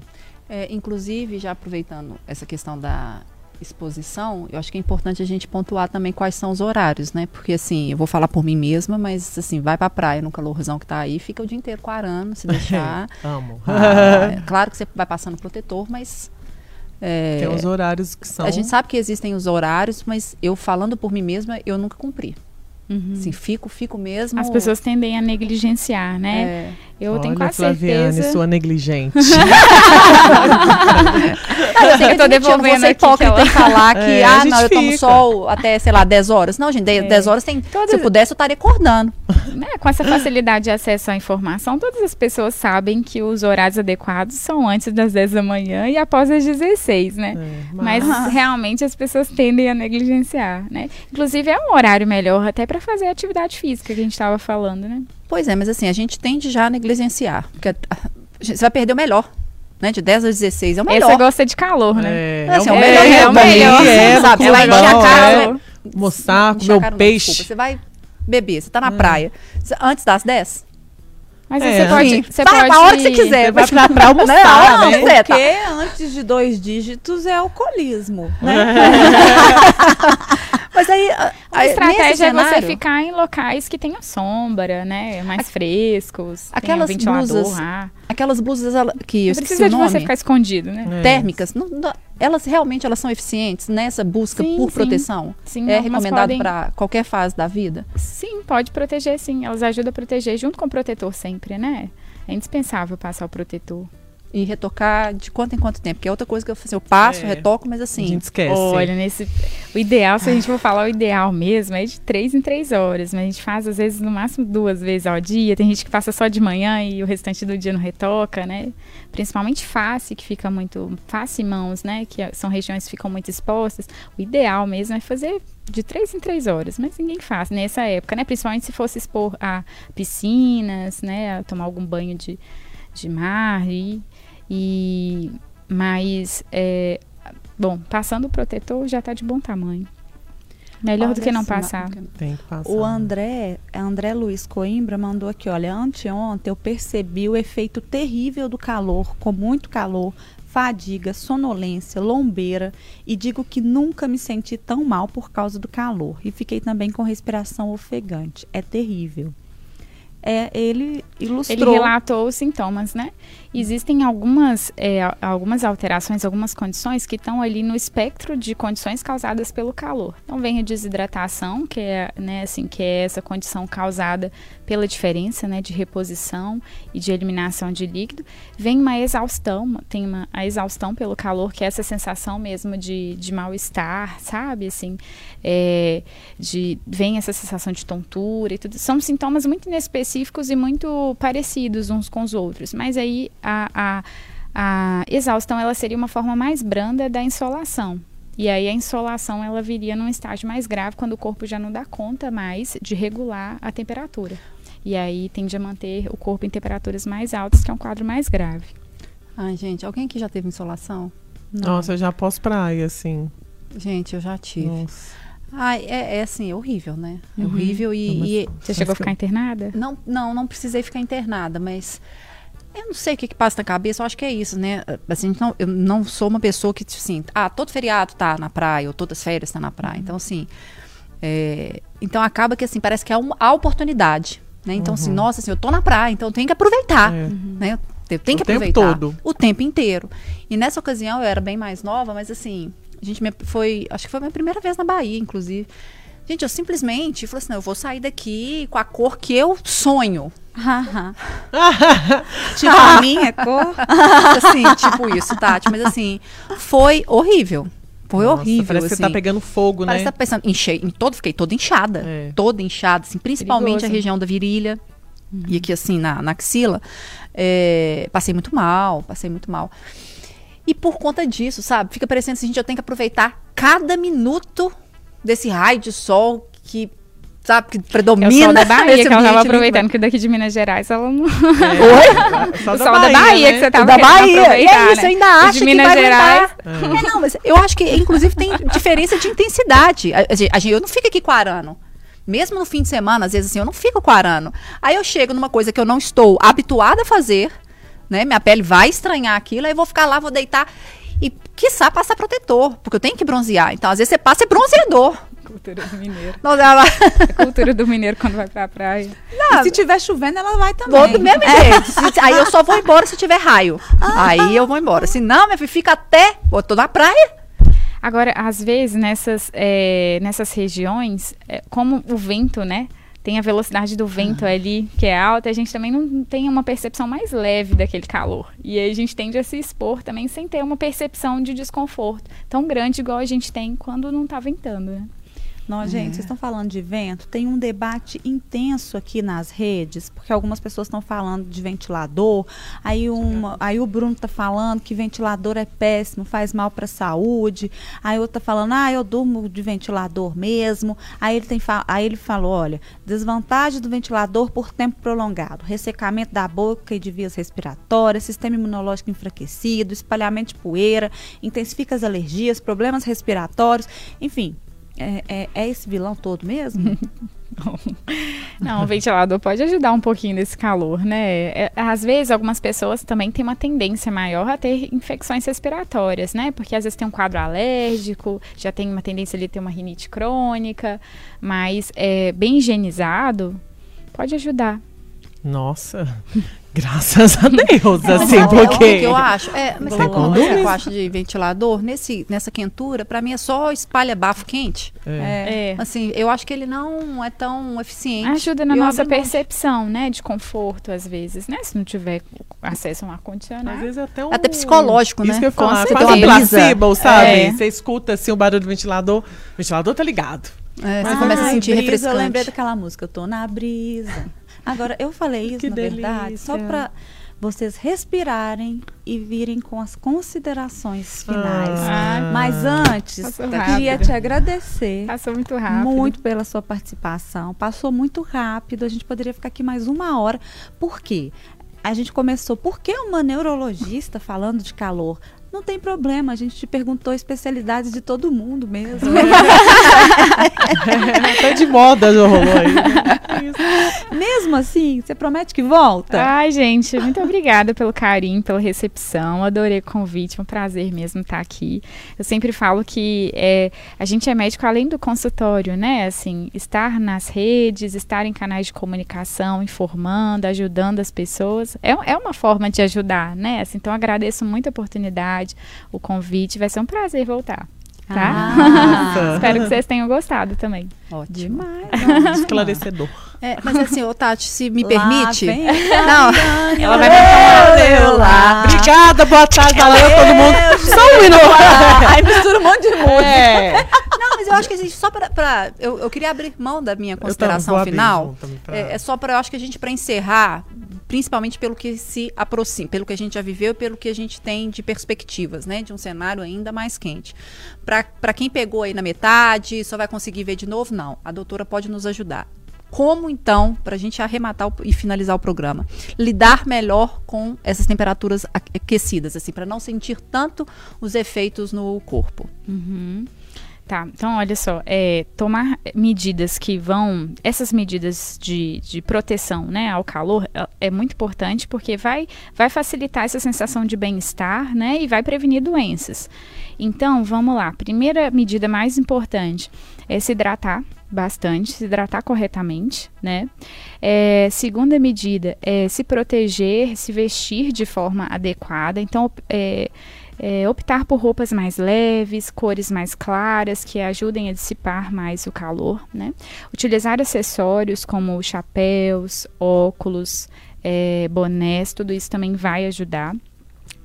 S4: É, inclusive, já aproveitando essa questão da exposição, eu acho que é importante a gente pontuar também quais são os horários, né? Porque assim, eu vou falar por mim mesma, mas assim, vai pra praia no calorzão que tá aí, fica o dia inteiro quarando, se *laughs* deixar.
S5: Amo.
S4: Ah, é claro que você vai passando protetor, mas é,
S5: Tem os horários que são.
S4: a gente sabe que existem os horários, mas eu falando por mim mesma, eu nunca cumpri. Assim, fico, fico mesmo.
S3: As pessoas tendem a negligenciar, né?
S4: é,
S3: Eu tenho
S5: Olha,
S3: quase
S5: Flaviane,
S3: certeza.
S5: sua negligente. *laughs*
S4: Eu, tenho
S3: Eu tô
S4: que eu vou
S3: devolvendo que
S4: hipócrita
S3: ela-
S4: e falar que,
S5: É,
S4: ah, não, eu tomo
S5: fica.
S4: sol até, sei lá, 10 horas. Não, gente, 10, 10 horas tem.
S3: Todas-
S4: Se eu pudesse, eu estaria acordando.
S3: né, com essa facilidade de acesso à informação, todas as pessoas sabem que os horários adequados são antes das 10 da manhã e após as 16, né?
S5: É,
S3: Mas realmente as pessoas tendem a negligenciar, né? Inclusive é um horário melhor até para fazer a atividade física que a gente estava falando, né?
S4: Pois é, mas assim, a gente tende já a negligenciar. Porque a- a- você vai perder o melhor. Né? De 10 a 16 é o melhor.
S3: Essa gosta de calor, né?
S5: É,
S4: Assim,
S5: é
S4: o
S5: o
S4: melhor
S5: melhor,
S3: é o melhor,
S5: é,
S4: sabe?
S5: é,
S4: Você vai encher a
S5: bom,
S4: cara,
S5: é.
S3: né?
S4: Encher
S5: comer peixe.
S4: desculpa, Você vai beber, você tá na praia. Você- Antes das 10?
S3: Mas
S5: É.
S3: você pode, você
S4: vai
S3: pode
S4: a hora que você quiser.
S5: Você vai pra, pra almoçar,
S4: Não,
S5: né?
S4: você tá-
S2: Porque antes de dois dígitos é alcoolismo, né? *laughs*
S4: Mas aí, a-
S3: A estratégia
S4: nesse
S3: é você
S4: cenário,
S3: ficar em locais que tenham sombra, né? Mais frescos,
S4: aquelas
S3: ventilador,
S4: blusas
S3: ar.
S4: Aquelas blusas ela- que eu
S3: precisa
S4: o
S3: de
S4: nome.
S3: você ficar escondido, né?
S5: É.
S4: térmicas, não- não- elas realmente elas são eficientes nessa busca
S3: Sim,
S4: por
S3: sim.
S4: proteção?
S3: Sim,
S4: é recomendado
S3: podem-
S4: para qualquer fase da vida?
S3: Sim, pode proteger, sim. Elas ajudam a proteger junto com o protetor sempre, né? É indispensável passar o protetor.
S4: E retocar de quanto em quanto tempo? Que é outra coisa que eu, assim, eu passo,
S5: É.
S4: retoco, mas
S5: A
S4: assim.
S5: gente esquece.
S3: Olha, nesse. O ideal, se a gente for falar o ideal mesmo, é de três em três horas. Mas a gente faz, às vezes, no máximo duas vezes ao dia. Tem gente que passa só de manhã e o restante do dia não retoca, né? Principalmente face, que fica muito. Face e mãos, né? Que são regiões que ficam muito expostas. O ideal mesmo é fazer de três em três horas. Mas ninguém faz nessa época, né? Principalmente se fosse expor a piscinas, né? A tomar algum banho de, de mar. E, e mas é, bom, passando o protetor já está de bom tamanho. Melhor do
S4: Olha
S3: que não passar.
S5: Tem que passar.
S2: O André, André Luiz Coimbra mandou aqui, olha, anteontem eu percebi o efeito terrível do calor, com muito calor, fadiga, sonolência, lombeira e digo que nunca me senti tão mal por causa do calor. E fiquei também com respiração ofegante. É terrível. É, ele ilustrou.
S3: Ele relatou os sintomas, né? Existem algumas, é, algumas alterações, algumas condições que estão ali no espectro de condições causadas pelo calor. Então vem a desidratação, que é, né, assim, que é essa condição causada pela diferença, né, de reposição e de eliminação de líquido. Vem uma exaustão, tem uma a exaustão pelo calor, que é essa sensação mesmo de, de mal-estar, sabe, assim, é, de vem essa sensação de tontura e tudo. São sintomas muito inespecíficos e muito parecidos uns com os outros, mas aí a, a, a exaustão ela seria uma forma mais branda da insolação. E aí a insolação ela viria num estágio mais grave quando o corpo já não dá conta mais de regular a temperatura. E aí tende a manter o corpo em temperaturas mais altas, que é um quadro mais grave.
S4: Ai, gente, alguém aqui já teve insolação?
S5: Nossa, eu já posso praia, assim.
S4: Gente, eu já tive.
S5: Nossa.
S4: Ai, é, é assim, é horrível, né? É horrível e,
S5: Mas-
S4: e-
S3: Você chegou a ficar internada?
S4: não, não, não precisei ficar internada, mas eu não sei o que, que passa na cabeça, eu acho que é isso, né? Assim, não, eu não sou uma pessoa que, assim, ah, todo feriado tá na praia, ou todas as férias tá na praia. Então, assim, é, então acaba que, assim, parece que é uma, a oportunidade, né? Então, assim, nossa, assim, eu tô na praia, então eu tenho que aproveitar,
S5: É.
S4: né? Eu tenho que
S5: O tempo
S4: aproveitar.
S5: todo.
S4: O tempo inteiro. E nessa ocasião eu era bem mais nova, mas assim, a gente foi, acho que foi a minha primeira vez na Bahia, inclusive. Gente, eu simplesmente falei assim, não, eu vou sair daqui com a cor que eu sonho. *laughs*
S2: tipo a minha cor.
S4: assim, tipo isso, Tati. Mas assim, foi horrível. Foi
S5: Nossa,
S4: horrível.
S5: Parece que
S4: assim.
S5: você tá pegando fogo,
S4: Parece
S5: né?
S4: que tá pensando, enchei, em todo, fiquei toda inchada.
S5: É.
S4: Toda inchada, assim, principalmente
S3: Perigoso.
S4: a região da virilha. E aqui, assim, na, na axila. É, passei muito mal, passei muito mal. E por conta disso, sabe? Fica parecendo assim, gente, eu tenho que aproveitar cada minuto desse raio de sol que, sabe, que
S3: É
S4: predomina.
S3: o sol da Bahia que ela estava
S4: ali.
S3: aproveitando, que daqui de Minas Gerais ela não.
S5: É. Só
S3: o sol da Bahia, que você
S5: né?
S3: tava
S4: da Bahia. E é isso,
S3: né?
S4: ainda
S3: O
S4: acha
S3: de
S4: que
S3: Minas
S4: vai
S3: Gerais.
S4: aguentar. É, não, mas eu acho que, inclusive, tem *laughs* diferença de intensidade. A, a eu não fico aqui quarando. Mesmo no fim de semana, às vezes assim, eu não fico quarando. Aí eu chego numa coisa que eu não estou habituada a fazer, né? Minha pele vai estranhar aquilo, aí eu vou ficar lá, vou deitar e, quiçá, passar protetor, porque eu tenho que bronzear. Então, às vezes, você passa é bronzeador.
S3: Cultura do mineiro.
S4: Não, ela-
S3: A cultura do mineiro quando vai pra praia.
S2: E se tiver chovendo, ela vai também.
S4: Vou do mesmo jeito. Se- Aí eu só vou embora se tiver raio. Aí eu vou embora. Se não, minha filha, fica até. Eu tô na praia.
S3: Agora, às vezes, nessas, é, nessas regiões, é, como o vento, né? Tem a velocidade do vento ali, que é alta, a gente também não tem uma percepção mais leve daquele calor. E aí a gente tende a se expor também sem ter uma percepção de desconforto tão grande igual a gente tem quando não tá ventando, né?
S2: Não, gente, vocês estão falando de vento. Tem um debate intenso aqui nas redes, porque algumas pessoas estão falando de ventilador. Aí, uma, aí o Bruno tá falando que ventilador é péssimo, faz mal para a saúde. Aí outro tá falando, ah, eu durmo de ventilador mesmo. Aí ele, tem aí ele falou, olha, desvantagem do ventilador por tempo prolongado, ressecamento da boca e de vias respiratórias, sistema imunológico enfraquecido, espalhamento de poeira, intensifica as alergias, problemas respiratórios, enfim. É, é- é esse vilão todo mesmo? *laughs*
S3: Não, o ventilador pode ajudar um pouquinho nesse calor, né? É, às vezes, algumas pessoas também têm uma tendência maior a ter infecções respiratórias, né? Porque às vezes tem um quadro alérgico, já tem uma tendência ali a ter uma rinite crônica, mas é, bem higienizado pode ajudar.
S5: Nossa, graças a Deus,
S4: Mas
S5: assim,
S4: sabe o que
S5: porque...
S4: eu acho? É, mas sabe como é que eu acho de ventilador? Nesse, nessa quentura, pra mim é só espalha bafo quente.
S5: É.
S3: É.
S4: Assim, eu acho que ele não é tão eficiente.
S3: Ajuda na
S4: Eu
S3: nossa percepção, né? De conforto, às vezes, né? Se não tiver acesso a um
S5: Às
S3: ar-condicionado.
S5: vezes é até um...
S4: Até psicológico,
S5: Isso
S4: né?
S5: que eu ia
S4: Com
S5: falar, quase um placebo, sabe?
S3: É.
S5: Você escuta assim o barulho do ventilador, o ventilador tá ligado.
S4: É, você começa a sentir
S2: brisa,
S4: refrescante.
S2: Eu lembrei daquela música, eu tô na brisa. Agora, eu falei *laughs* isso,
S5: Que
S2: na verdade, só
S5: delícia.
S2: para vocês respirarem e virem com as considerações finais.
S3: Ah.
S2: Mas antes, queria te agradecer
S3: Passou muito rápido.
S2: muito pela sua participação. Passou muito rápido, a gente poderia ficar aqui mais uma hora. Por quê? A gente começou, por que uma neurologista falando de calor? Não tem problema, a gente te perguntou especialidades de todo mundo mesmo.
S5: Até de moda já rolou aí. né?
S2: Mesmo assim? Você promete que volta?
S3: Ai, gente, muito obrigada pelo carinho, pela recepção. Adorei o convite, é um prazer mesmo estar aqui. Eu sempre falo que é, a gente é médico além do consultório, né? Assim, estar nas redes, estar em canais de comunicação, informando, ajudando as pessoas, é, é uma forma de ajudar, né? Assim, então agradeço muito a oportunidade, o convite. Vai ser um prazer voltar. Tá?
S2: Ah. *laughs*
S3: Espero que vocês tenham gostado também.
S4: Ótimo.
S2: Demais.
S5: Esclarecedor.
S4: É, mas assim, ô Tati, se me
S2: Lá
S4: permite.
S2: vem
S4: Não,
S3: Ela vai
S2: eu lá.
S5: Obrigada, boa tarde, valeu todo mundo. Só um minuto. *laughs*
S2: Aí mistura um monte de música.
S5: É.
S4: não, mas eu acho que a gente só pra. pra- eu, eu queria abrir mão da minha consideração
S5: abrir
S4: final.
S5: também pra-
S4: É, é só para eu acho que a gente para encerrar, principalmente pelo que se aproxima, pelo que a gente já viveu, e pelo que a gente tem de perspectivas, né, de um cenário ainda mais quente. Para quem pegou aí na metade, só vai conseguir ver de novo, não. A doutora pode nos ajudar. Como então, para a gente arrematar o- e finalizar o programa, lidar melhor com essas temperaturas aque- aquecidas, assim, para não sentir tanto os efeitos no corpo?
S3: Uhum. Tá, então olha só, é, tomar medidas que vão, essas medidas de, de proteção né, ao calor é- é muito importante porque vai, vai facilitar essa sensação de bem-estar né, e vai prevenir doenças. Então, vamos lá, primeira medida mais importante é se hidratar bastante, se hidratar corretamente, né? É, segunda medida é se proteger, se vestir de forma adequada. Então, é, é, optar por roupas mais leves, cores mais claras, que ajudem a dissipar mais o calor, né? Utilizar acessórios como chapéus, óculos, é, bonés, tudo isso também vai ajudar.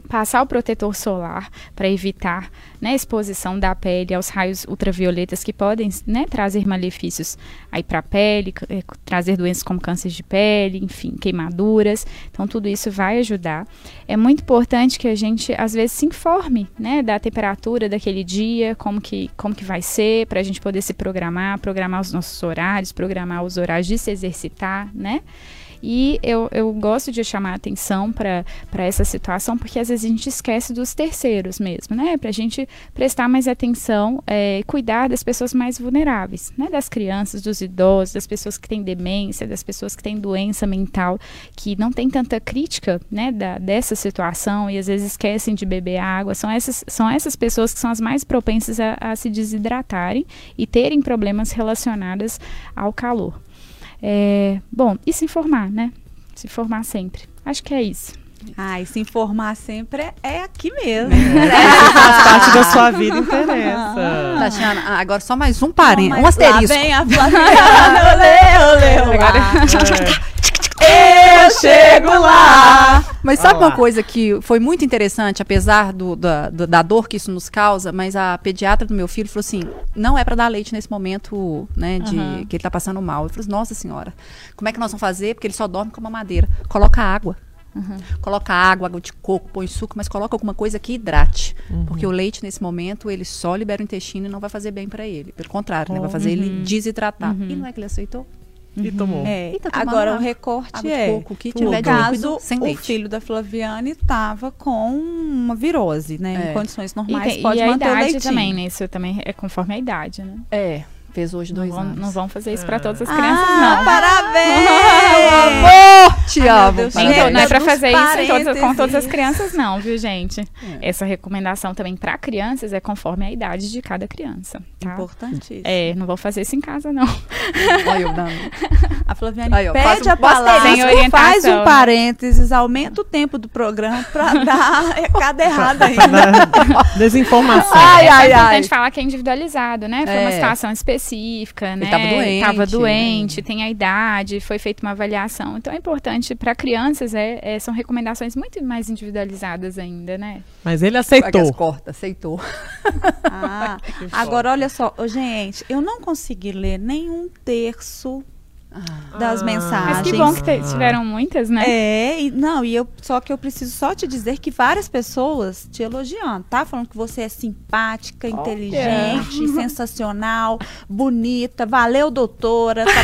S3: Passar o protetor solar para evitar né, a exposição da pele aos raios ultravioletas que podem né, trazer malefícios aí para a pele, eh, trazer doenças como câncer de pele, enfim, queimaduras. Então, tudo isso vai ajudar. É muito importante que a gente, às vezes, se informe né, da temperatura daquele dia, como que, como que vai ser, para a gente poder se programar, programar os nossos horários, programar os horários de se exercitar, né? E eu, eu gosto de chamar a atenção para essa situação, porque às vezes a gente esquece dos terceiros mesmo, né? Para a gente prestar mais atenção, é, cuidar das pessoas mais vulneráveis, né? Das crianças, dos idosos, das pessoas que têm demência, das pessoas que têm doença mental, que não tem tanta crítica, né? Da, dessa situação e às vezes esquecem de beber água. São essas, são essas pessoas que são as mais propensas a, a se desidratarem e terem problemas relacionados ao calor. É, bom, e se informar, né? Se informar sempre. Acho que é isso.
S2: Ai, se informar sempre é, é aqui mesmo. *laughs*
S5: Faz parte da sua vida, interessa.
S4: Tatiana, ah, agora só mais um parênteses, um
S2: Mas lá
S4: asterisco.
S2: vem a *laughs* olê, olê, olê.
S5: Eu chego lá.
S4: Mas sabe uma coisa que foi muito interessante, apesar do- da, do- da dor que isso nos causa, mas a pediatra do meu filho falou assim: não é para dar leite nesse momento, né, de
S3: Aham.
S4: que ele tá passando mal. Eu falei, nossa senhora, como é que nós vamos fazer? Porque ele só dorme com uma madeira. Coloca água. Coloca água, água de coco, põe suco, mas coloca alguma coisa que hidrate. Porque o leite, nesse momento, ele só libera o intestino e não vai fazer bem para ele. Pelo contrário, né, vai fazer ele desidratar. E não é que ele aceitou?
S5: E tomou.
S2: É,
S4: E tá
S2: agora o recorte é.
S4: coco, que
S2: no
S4: tiver
S2: caso,
S4: líquido,
S2: o
S4: leite.
S2: filho da Flaviane estava com uma virose, né?
S4: É.
S2: Em condições
S3: E,
S2: normais,
S3: tem-
S2: pode
S3: e a
S2: manter o
S3: idade
S2: leitinho.
S3: também, né? Isso também é conforme a idade, né?
S4: É, fez hoje
S3: Não
S4: dois
S3: vão,
S4: anos.
S3: não vão fazer isso
S5: Ah.
S3: para todas as crianças,
S2: Ah, *laughs*
S3: não.
S2: parabéns! *laughs*
S4: Amor! Te
S2: Ai,
S4: amo.
S2: Deus,
S4: parabéns.
S3: Então, não é pra
S2: Dos
S3: fazer isso todas- com todas as crianças, não, viu, gente?
S4: É.
S3: Essa recomendação também para crianças é conforme a idade de cada criança, tá?
S2: Importantíssimo.
S3: É, não vou fazer isso em casa, não.
S4: Olha eu dando. *laughs*
S2: A Flaviane
S4: Aí, ó, faz
S2: pede
S4: um
S2: a palavra, faz um parênteses, aumenta o tempo do programa pra dar recado errado ainda.
S5: Desinformação.
S4: Ai,
S3: é
S4: ai,
S3: importante
S4: ai.
S3: falar que é individualizado, né? Foi uma
S4: É.
S3: situação específica, né?
S4: tava doente,
S3: Tava
S4: né?
S3: doente, tem a idade, foi feita uma avaliação. Então é importante para crianças, é, é, são recomendações muito mais individualizadas ainda, né?
S5: Mas ele
S4: As
S5: aceitou.
S4: corta, aceitou.
S2: Ah, *laughs* agora, olha só, gente, eu não consegui ler nenhum terço das
S5: Ah.
S2: mensagens.
S3: Mas que bom que te- tiveram muitas, né?
S2: É, e, não, e eu só que eu preciso só te dizer que várias pessoas te elogiando, tá? Falando que você é simpática, inteligente, sensacional, bonita, valeu, doutora. *laughs*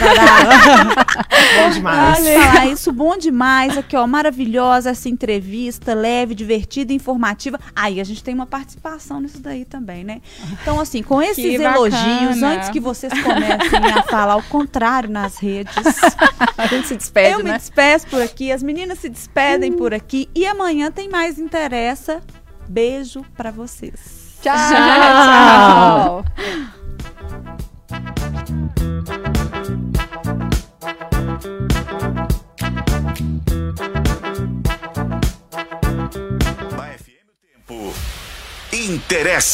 S5: Bom demais.
S2: Falar isso, bom demais. Aqui, ó, maravilhosa essa entrevista, leve, divertida, informativa. Aí a gente tem uma participação nisso daí também, né? Então, assim, com esses elogios, antes que vocês comecem a falar o contrário nas redes, redes. *laughs*
S4: A gente se despede,
S2: Eu me
S4: né?
S2: despeço por aqui, as meninas se despedem por aqui e amanhã tem mais interessa. Beijo pra vocês.
S4: Tchau.
S5: Tchau.
S1: Tempo. Interessa.